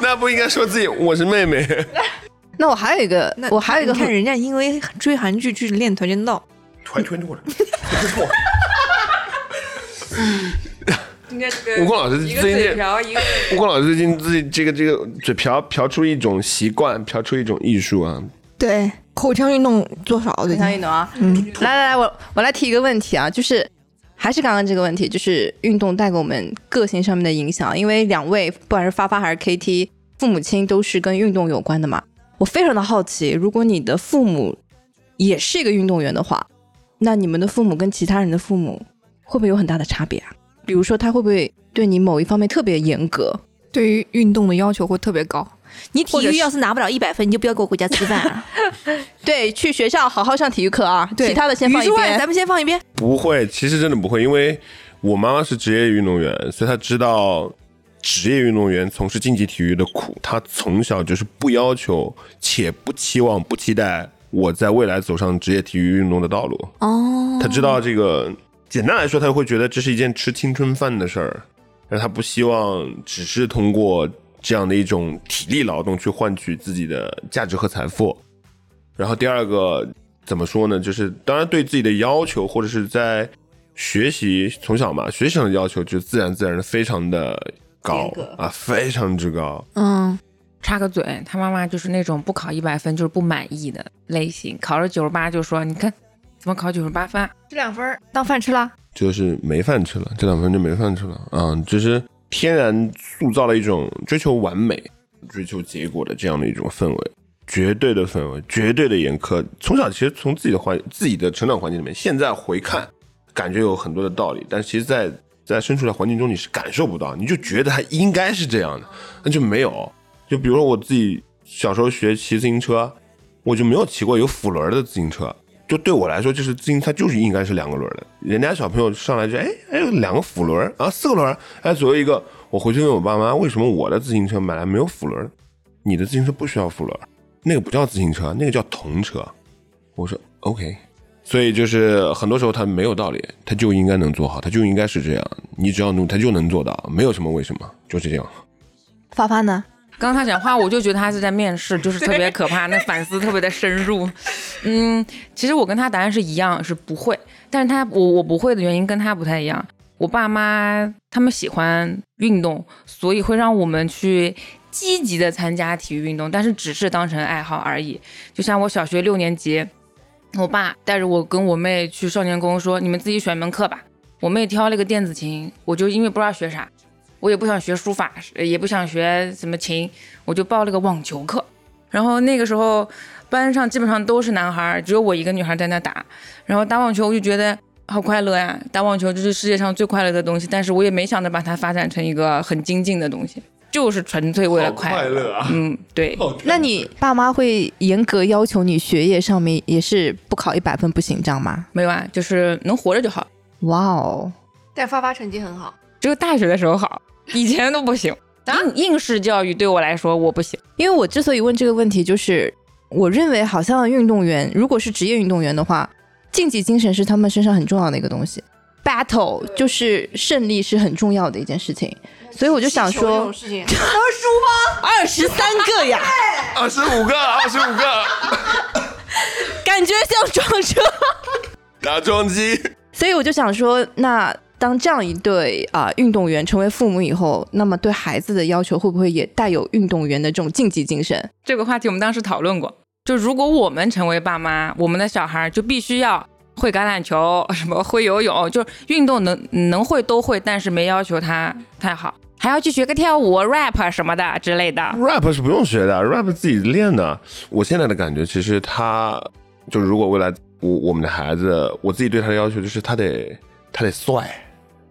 那不应该说自己我是妹妹。[laughs] 那我还有一个，那我还有一个看人家因为追韩剧去练跆拳道，团团错了，应该这吴光老师一个最近，嘴瓢，一个吴光老师最近自己这个这个嘴瓢瓢出一种习惯，瓢出一种艺术啊。对口腔运动做少，最非常运动啊。嗯，来来来，我我来提一个问题啊，就是还是刚刚这个问题，就是运动带给我们个性上面的影响。因为两位不管是发发还是 KT，父母亲都是跟运动有关的嘛。我非常的好奇，如果你的父母也是一个运动员的话，那你们的父母跟其他人的父母会不会有很大的差别啊？比如说，他会不会对你某一方面特别严格？对于运动的要求会特别高。你体育要是拿不了一百分，你就不要给我回家吃饭啊！[laughs] 对，去学校好好上体育课啊，对，其他的先放一边。咱们先放一边。不会，其实真的不会，因为我妈妈是职业运动员，所以她知道职业运动员从事竞技体育的苦。她从小就是不要求，且不期望、不期待我在未来走上职业体育运动的道路。哦，他知道这个，简单来说，他会觉得这是一件吃青春饭的事儿，但他不希望只是通过这样的一种体力劳动去换取自己的价值和财富。然后第二个怎么说呢？就是当然对自己的要求，或者是在学习从小嘛，学习上的要求就自然自然的非常的高啊，非常之高。嗯，插个嘴，他妈妈就是那种不考一百分就是不满意的类型，考了九十八就说你看怎么考九十八分啊，这两分当饭吃了。就是没饭吃了，这两分就没饭吃了啊！就是天然塑造了一种追求完美、追求结果的这样的一种氛围，绝对的氛围，绝对的严苛。从小其实从自己的环、自己的成长环境里面，现在回看，感觉有很多的道理，但其实在，在身处在环境中你是感受不到，你就觉得他应该是这样的，那就没有。就比如说我自己小时候学骑自行车，我就没有骑过有辅轮的自行车。就对我来说，就是自行车就是应该是两个轮的。人家小朋友上来就哎哎有两个辅轮啊，四个轮，哎左右一个。我回去问我爸妈，为什么我的自行车买来没有辅轮？你的自行车不需要辅轮，那个不叫自行车，那个叫童车。我说 OK，所以就是很多时候他没有道理，他就应该能做好，他就应该是这样。你只要努，他就能做到，没有什么为什么，就是这样。发发呢？刚刚他讲话，我就觉得他是在面试，[laughs] 就是特别可怕，那反思特别的深入。[laughs] 嗯，其实我跟他答案是一样，是不会。但是他我我不会的原因跟他不太一样。我爸妈他们喜欢运动，所以会让我们去积极的参加体育运动，但是只是当成爱好而已。就像我小学六年级，我爸带着我跟我妹去少年宫说：“你们自己选门课吧。”我妹挑了个电子琴，我就因为不知道学啥，我也不想学书法，也不想学什么琴，我就报了个网球课。然后那个时候班上基本上都是男孩，只有我一个女孩在那打。然后打网球我就觉得好快乐呀，打网球就是世界上最快乐的东西。但是我也没想着把它发展成一个很精进的东西。就是纯粹为了快乐。乐啊！嗯，对，那你爸妈会严格要求你学业上面也是不考一百分不行，这样吗？没有啊，就是能活着就好。哇哦，但发发成绩很好。只有大学的时候好，[laughs] 以前都不行。硬应应试教育对我来说我不行。因为我之所以问这个问题，就是我认为好像运动员如果是职业运动员的话，竞技精神是他们身上很重要的一个东西。Battle 就是胜利是很重要的一件事情，所以我就想说，能输吗，二十三个呀，二十五个，二十五个感觉像撞车。[laughs] 打桩机。所以我就想说，那当这样一对啊、运动员成为父母以后，那么对孩子的要求会不会也带有运动员的这种竞技精神？这个话题我们当时讨论过，就如果我们成为爸妈，我们的小孩就必须要会橄榄球，什么会游泳，就是运动能能会都会，但是没要求他太好，还要去学个跳舞、rap 什么的之类的。rap 是不用学的，rap 自己练的。我现在的感觉，其实他就如果未来我我们的孩子，我自己对他的要求就是他得他得帅，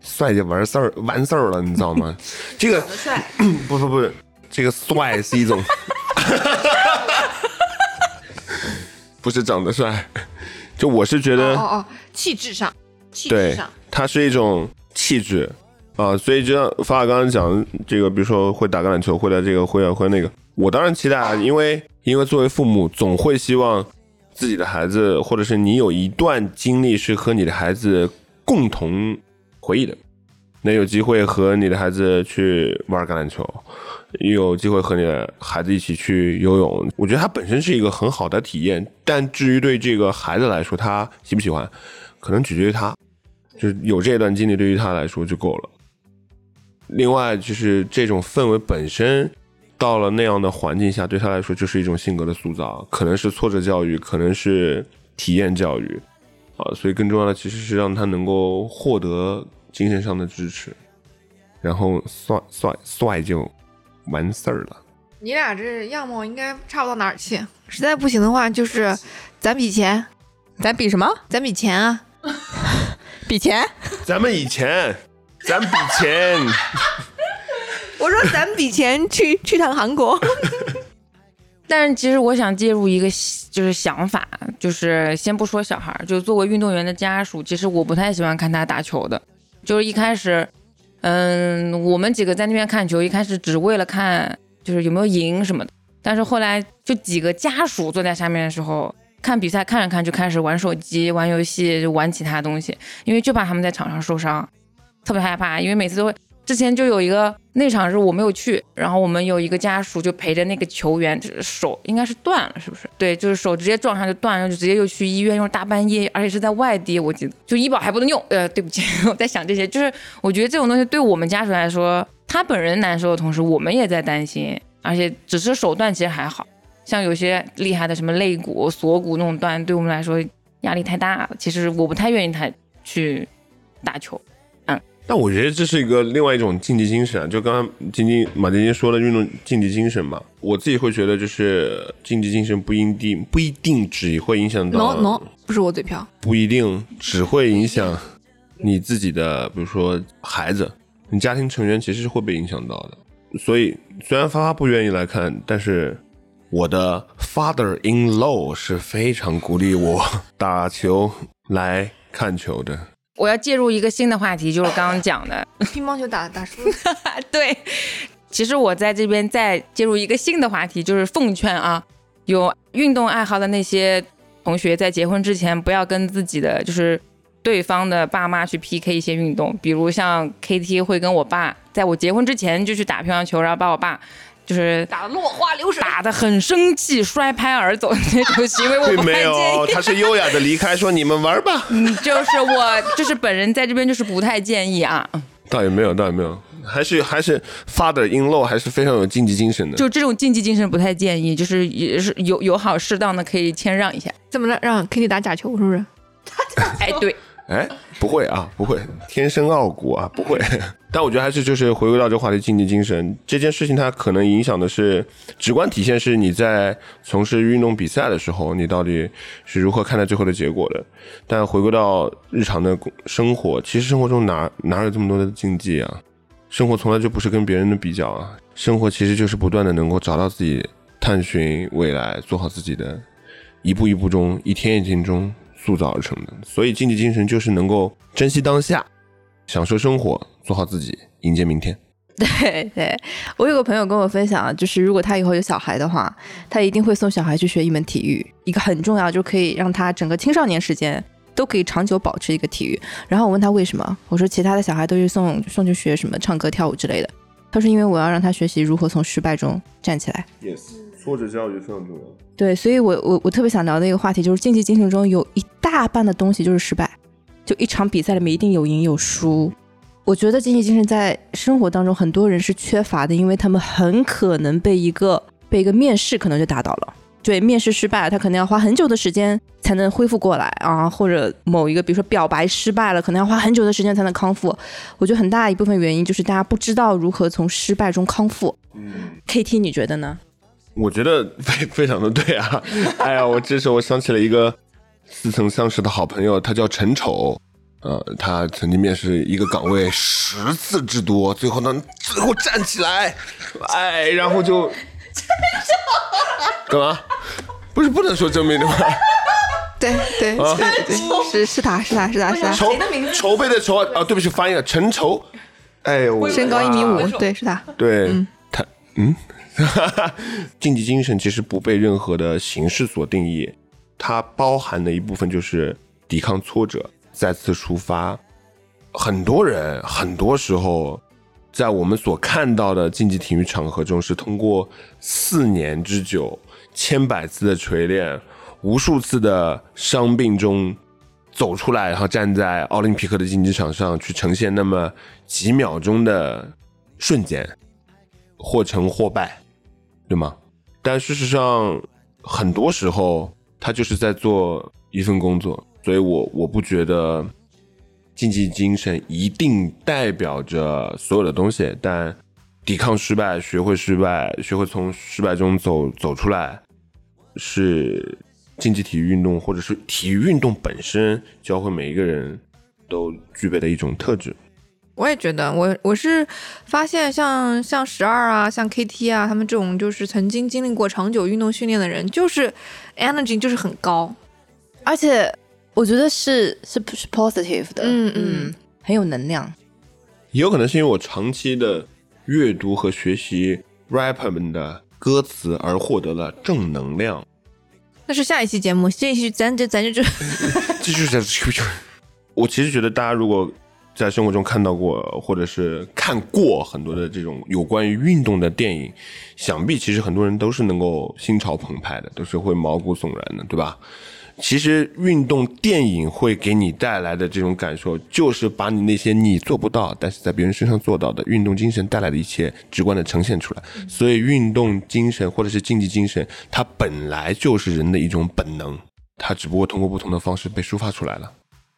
帅就完事儿完事儿了，你知道吗？[laughs] 这个帅，[clears throat] 不不不，这个帅是一种，[laughs] 不是长得帅，就我是觉得哦哦，气质上，气质对上，，它是一种气质啊，所以就像法法刚刚讲这个，比如说会打橄榄球，会的这个，会啊会那个，我当然期待啊，因为因为作为父母，总会希望自己的孩子，或者是你有一段经历是和你的孩子共同回忆的，能有机会和你的孩子去玩橄榄球。有机会和你的孩子一起去游泳，我觉得它本身是一个很好的体验。但至于对这个孩子来说，他喜不喜欢，可能取决于他。就是有这段经历对于他来说就够了。另外，就是这种氛围本身，到了那样的环境下，对他来说就是一种性格的塑造，可能是挫折教育，可能是体验教育，啊，所以更重要的其实是让他能够获得精神上的支持，然后帅帅帅就完事儿了。你俩这样貌应该差不到哪儿去。实在不行的话，就是咱比钱，[laughs] 咱比什么？咱比钱啊！[laughs] 比钱？[laughs] 咱们以前，咱比钱，我说咱比钱去去趟韩国。但是其实我想介入一个就是想法，就是先不说小孩儿，就作为运动员的家属，其实我不太喜欢看他打球的。就是一开始，嗯，我们几个在那边看球，一开始只为了看就是有没有赢什么的。但是后来就几个家属坐在下面的时候，看比赛看着看就开始玩手机、玩游戏、就玩其他东西，因为就怕他们在场上受伤，特别害怕，因为每次都会。之前就有一个那场是我没有去，然后我们有一个家属就陪着那个球员，手应该是断了，是不是？对，就是手直接撞上就断了，就直接又去医院，又是大半夜，而且是在外地，我记得就医保还不能用。呃，对不起，[laughs] 我在想这些，就是我觉得这种东西对我们家属来说，他本人难受的同时，我们也在担心，而且只是手断其实还好，像有些厉害的什么肋骨、锁骨那种断，对我们来说压力太大了。其实我不太愿意他去打球。但我觉得这是一个另外一种竞技精神啊，就刚刚晶晶马晶晶说的运动竞技精神嘛，我自己会觉得就是竞技精神不一定不一定只会影响到 no no，不是我嘴瓢。不一定只会影响你自己的，比如说孩子，你家庭成员其实是会被影响到的。所以虽然发发不愿意来看，但是我的 father in law 是非常鼓励我 [laughs] 打球来看球的。我要介入一个新的话题，就是刚刚讲的，[laughs] 乒乓球打打输，[laughs] 对，其实我在这边再介入一个新的话题，就是奉劝啊，有运动爱好的那些同学，在结婚之前不要跟自己的就是对方的爸妈去 PK 一些运动，比如像 KT 会跟我爸，在我结婚之前就去打乒乓球，然后把我爸就是打得落花流水。打的很生气，摔拍而走的那种行为，[laughs] 我不并没太建有，议。他是优雅的离开，说你们玩吧。[laughs] 嗯，就是我，就是本人在这边就是不太建议啊。倒也没有，倒也没有，还是还是 father in law 还是非常有竞技精神的。就这种竞技精神不太建议，就是也是有友好适当的可以谦让一下。怎么了？让 Kitty 打假球是不是？哎，对，哎，不会啊，不会，天生傲骨啊，不会。[laughs] 但我觉得还是就是回归到这个话题，竞技精神这件事情，它可能影响的是直观体现是你在从事运动比赛的时候，你到底是如何看待最后的结果的。但回归到日常的工生活，其实生活中哪哪有这么多的竞技啊？生活从来就不是跟别人的比较啊，生活其实就是不断的能够找到自己，探寻未来，做好自己的，一步一步中，一天一天中塑造而成的。所以竞技精神就是能够珍惜当下，享受生活，做好自己，迎接明天。[laughs] 对对，我有个朋友跟我分享，就是如果他以后有小孩的话，他一定会送小孩去学一门体育，一个很重要，就可以让他整个青少年时间都可以长久保持一个体育。然后我问他为什么，我说其他的小孩都去送送去学什么唱歌跳舞之类的，他说因为我要让他学习如何从失败中站起来。Yes，挫折教育非常重要。对，所以我我我特别想聊的一个话题就是竞技精神中有一大半的东西就是失败，就一场比赛里面一定有赢有输。我觉得竞技精神在生活当中很多人是缺乏的，因为他们很可能被一个被一个面试可能就打倒了。对，面试失败了，他可能要花很久的时间才能恢复过来啊，或者某一个比如说表白失败了，可能要花很久的时间才能康复。我觉得很大一部分原因就是大家不知道如何从失败中康复。嗯，KT，你觉得呢？我觉得 [laughs] 非非常的对啊！[laughs] 哎呀，我这时候我想起了一个似曾相识的好朋友，他叫陈丑。呃，他曾经面试一个岗位十次之多，最后呢，最后站起来，哎，然后就干嘛？不是不能说真名的吗？对对啊对对，是是他是他是他是他，筹筹备的筹啊，啊对不起，翻译了，陈丑。哎我，身高一米五，对是他。对、他，嗯，[laughs] 竞技精神其实不被任何的形式所定义，它包含的一部分就是抵抗挫折，再次出发。很多人很多时候，在我们所看到的竞技体育场合中，是通过四年之久、千百次的锤炼、无数次的伤病中走出来，然后站在奥林匹克的竞技场上去呈现那么几秒钟的瞬间，或成或败，对吗？但事实上，很多时候他就是在做一份工作，所以我我不觉得竞技精神一定代表着所有的东西，但抵抗失败，学会失败，学会从失败中走走出来，是竞技体育运动或者是体育运动本身教会每一个人都具备的一种特质。我也觉得，我我是发现像像十二啊，像 KT 啊，他们这种就是曾经经历过长久运动训练的人，就是 energy 就是很高。而且我觉得是是是 positive 的，嗯嗯很有能量。也有可能是因为我长期的阅读和学习 rapper 们的歌词而获得了正能量。那是下一期节目，这一期咱就咱就就 [laughs] 继续在，我其实觉得大家如果在生活中看到过或者是看过很多的这种有关于运动的电影，想必其实很多人都是能够心潮澎湃的，都是会毛骨悚然的，对吧？其实运动电影会给你带来的这种感受，就是把你那些你做不到，但是在别人身上做到的运动精神带来的一切直观的呈现出来。所以，运动精神或者是竞技精神，它本来就是人的一种本能，它只不过通过不同的方式被抒发出来了。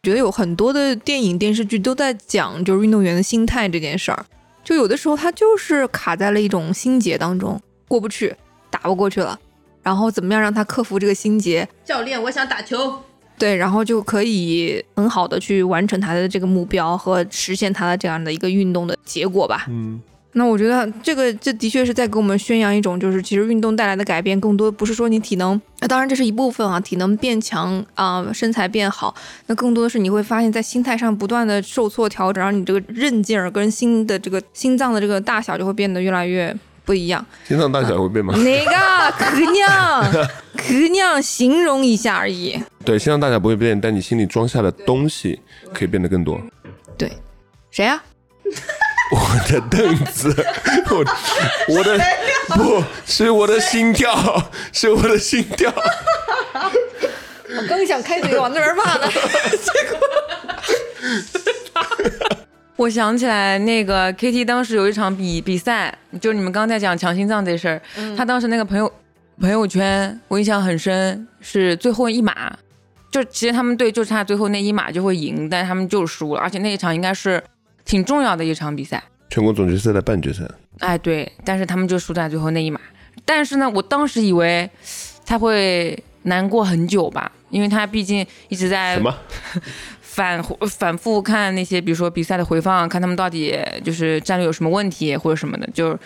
觉得有很多的电影电视剧都在讲就是运动员的心态这件事儿，就有的时候他就是卡在了一种心结当中，过不去，打不过去了，然后怎么样让他克服这个心结？教练，我想打球。对，然后就可以很好的去完成他的这个目标和实现他的这样的一个运动的结果吧。嗯，那我觉得这个这的确是在给我们宣扬一种，就是其实运动带来的改变，更多不是说你体能，那当然这是一部分啊，体能变强啊、身材变好，那更多的是你会发现在心态上不断的受挫调整，然后你这个韧劲儿跟心的这个心脏的这个大小就会变得越来越不一样。心脏大小会变吗？[laughs] 哪个可娘可娘形容一下而已。对，心脏大小不会变，但你心里装下的东西可以变得更多。对，谁呀、我的凳子，我 [laughs] 我的不是我的心跳，是我的心跳。我刚想开嘴往那边骂呢。结 [laughs] 果我想起来，那个 KT 当时有一场比比赛，就是你们刚才讲强心脏这事儿，他当时那个朋友朋友圈我印象很深，是最后一码，就其实他们队就差最后那一码就会赢，但他们就是输了，而且那一场应该是挺重要的一场比赛。全国总决赛的半决赛，哎，对，但是他们就输在最后那一码。但是呢，我当时以为他会难过很久吧，因为他毕竟一直在什么？[laughs] 反反复看那些，比如说比赛的回放，看他们到底就是战略有什么问题或者什么的，就是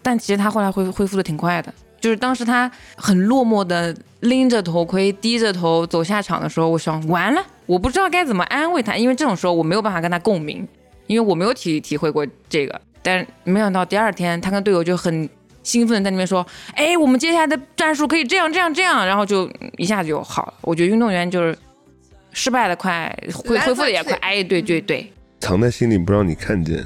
但其实他后来恢恢复的挺快的。就是当时他很落寞的拎着头盔，低着头走下场的时候，我想完了，我不知道该怎么安慰他，因为这种时候我没有办法跟他共鸣，因为我没有体体会过这个。但没想到第二天，他跟队友就很兴奋地在那边说：“哎，我们接下来的战术可以这样这样这样。”然后就一下子就好了。我觉得运动员就是失败的快，恢恢复的也快。哎，对对对，藏在心里不让你看见。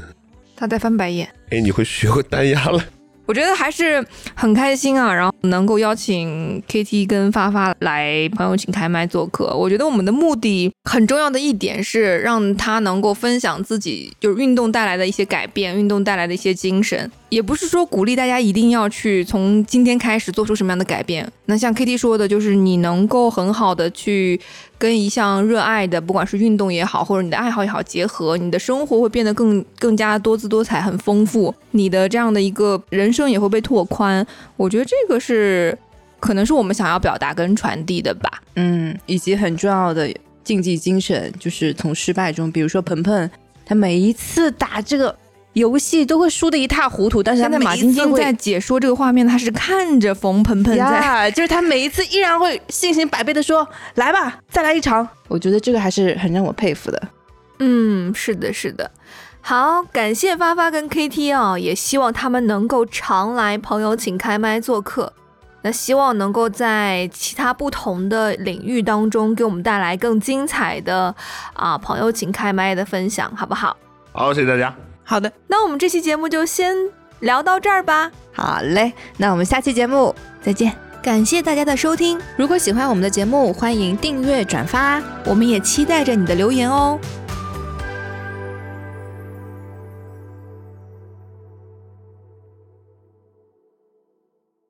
他在翻白眼。哎，你会学会单压了。我觉得还是很开心啊，然后能够邀请 KT 跟发发来朋友请开麦做客。我觉得我们的目的很重要的一点是让他能够分享自己就是运动带来的一些改变，运动带来的一些精神。也不是说鼓励大家一定要去从今天开始做出什么样的改变。那像 KT 说的，就是你能够很好的去跟一项热爱的，不管是运动也好，或者你的爱好也好结合，你的生活会变得更更加多姿多彩、很丰富，你的这样的一个人生也会被拓宽。我觉得这个是可能是我们想要表达跟传递的吧。嗯，以及很重要的竞技精神，就是从失败中，比如说鹏鹏，他每一次打这个。游戏都会输得一塌糊涂，但是现在马晶晶在解说这个画面，他是看着冯鹏鹏在，[laughs] 就是他每一次依然会信心百倍的说：“来吧，再来一场。”我觉得这个还是很让我佩服的。嗯，是的，是的。好，感谢发发跟 KT 啊，也希望他们能够常来朋友请开麦做客。那希望能够在其他不同的领域当中给我们带来更精彩的啊朋友请开麦的分享，好不好？好，谢谢大家。好的，那我们这期节目就先聊到这儿吧。好嘞，那我们下期节目再见。感谢大家的收听，如果喜欢我们的节目，欢迎订阅转发，我们也期待着你的留言哦。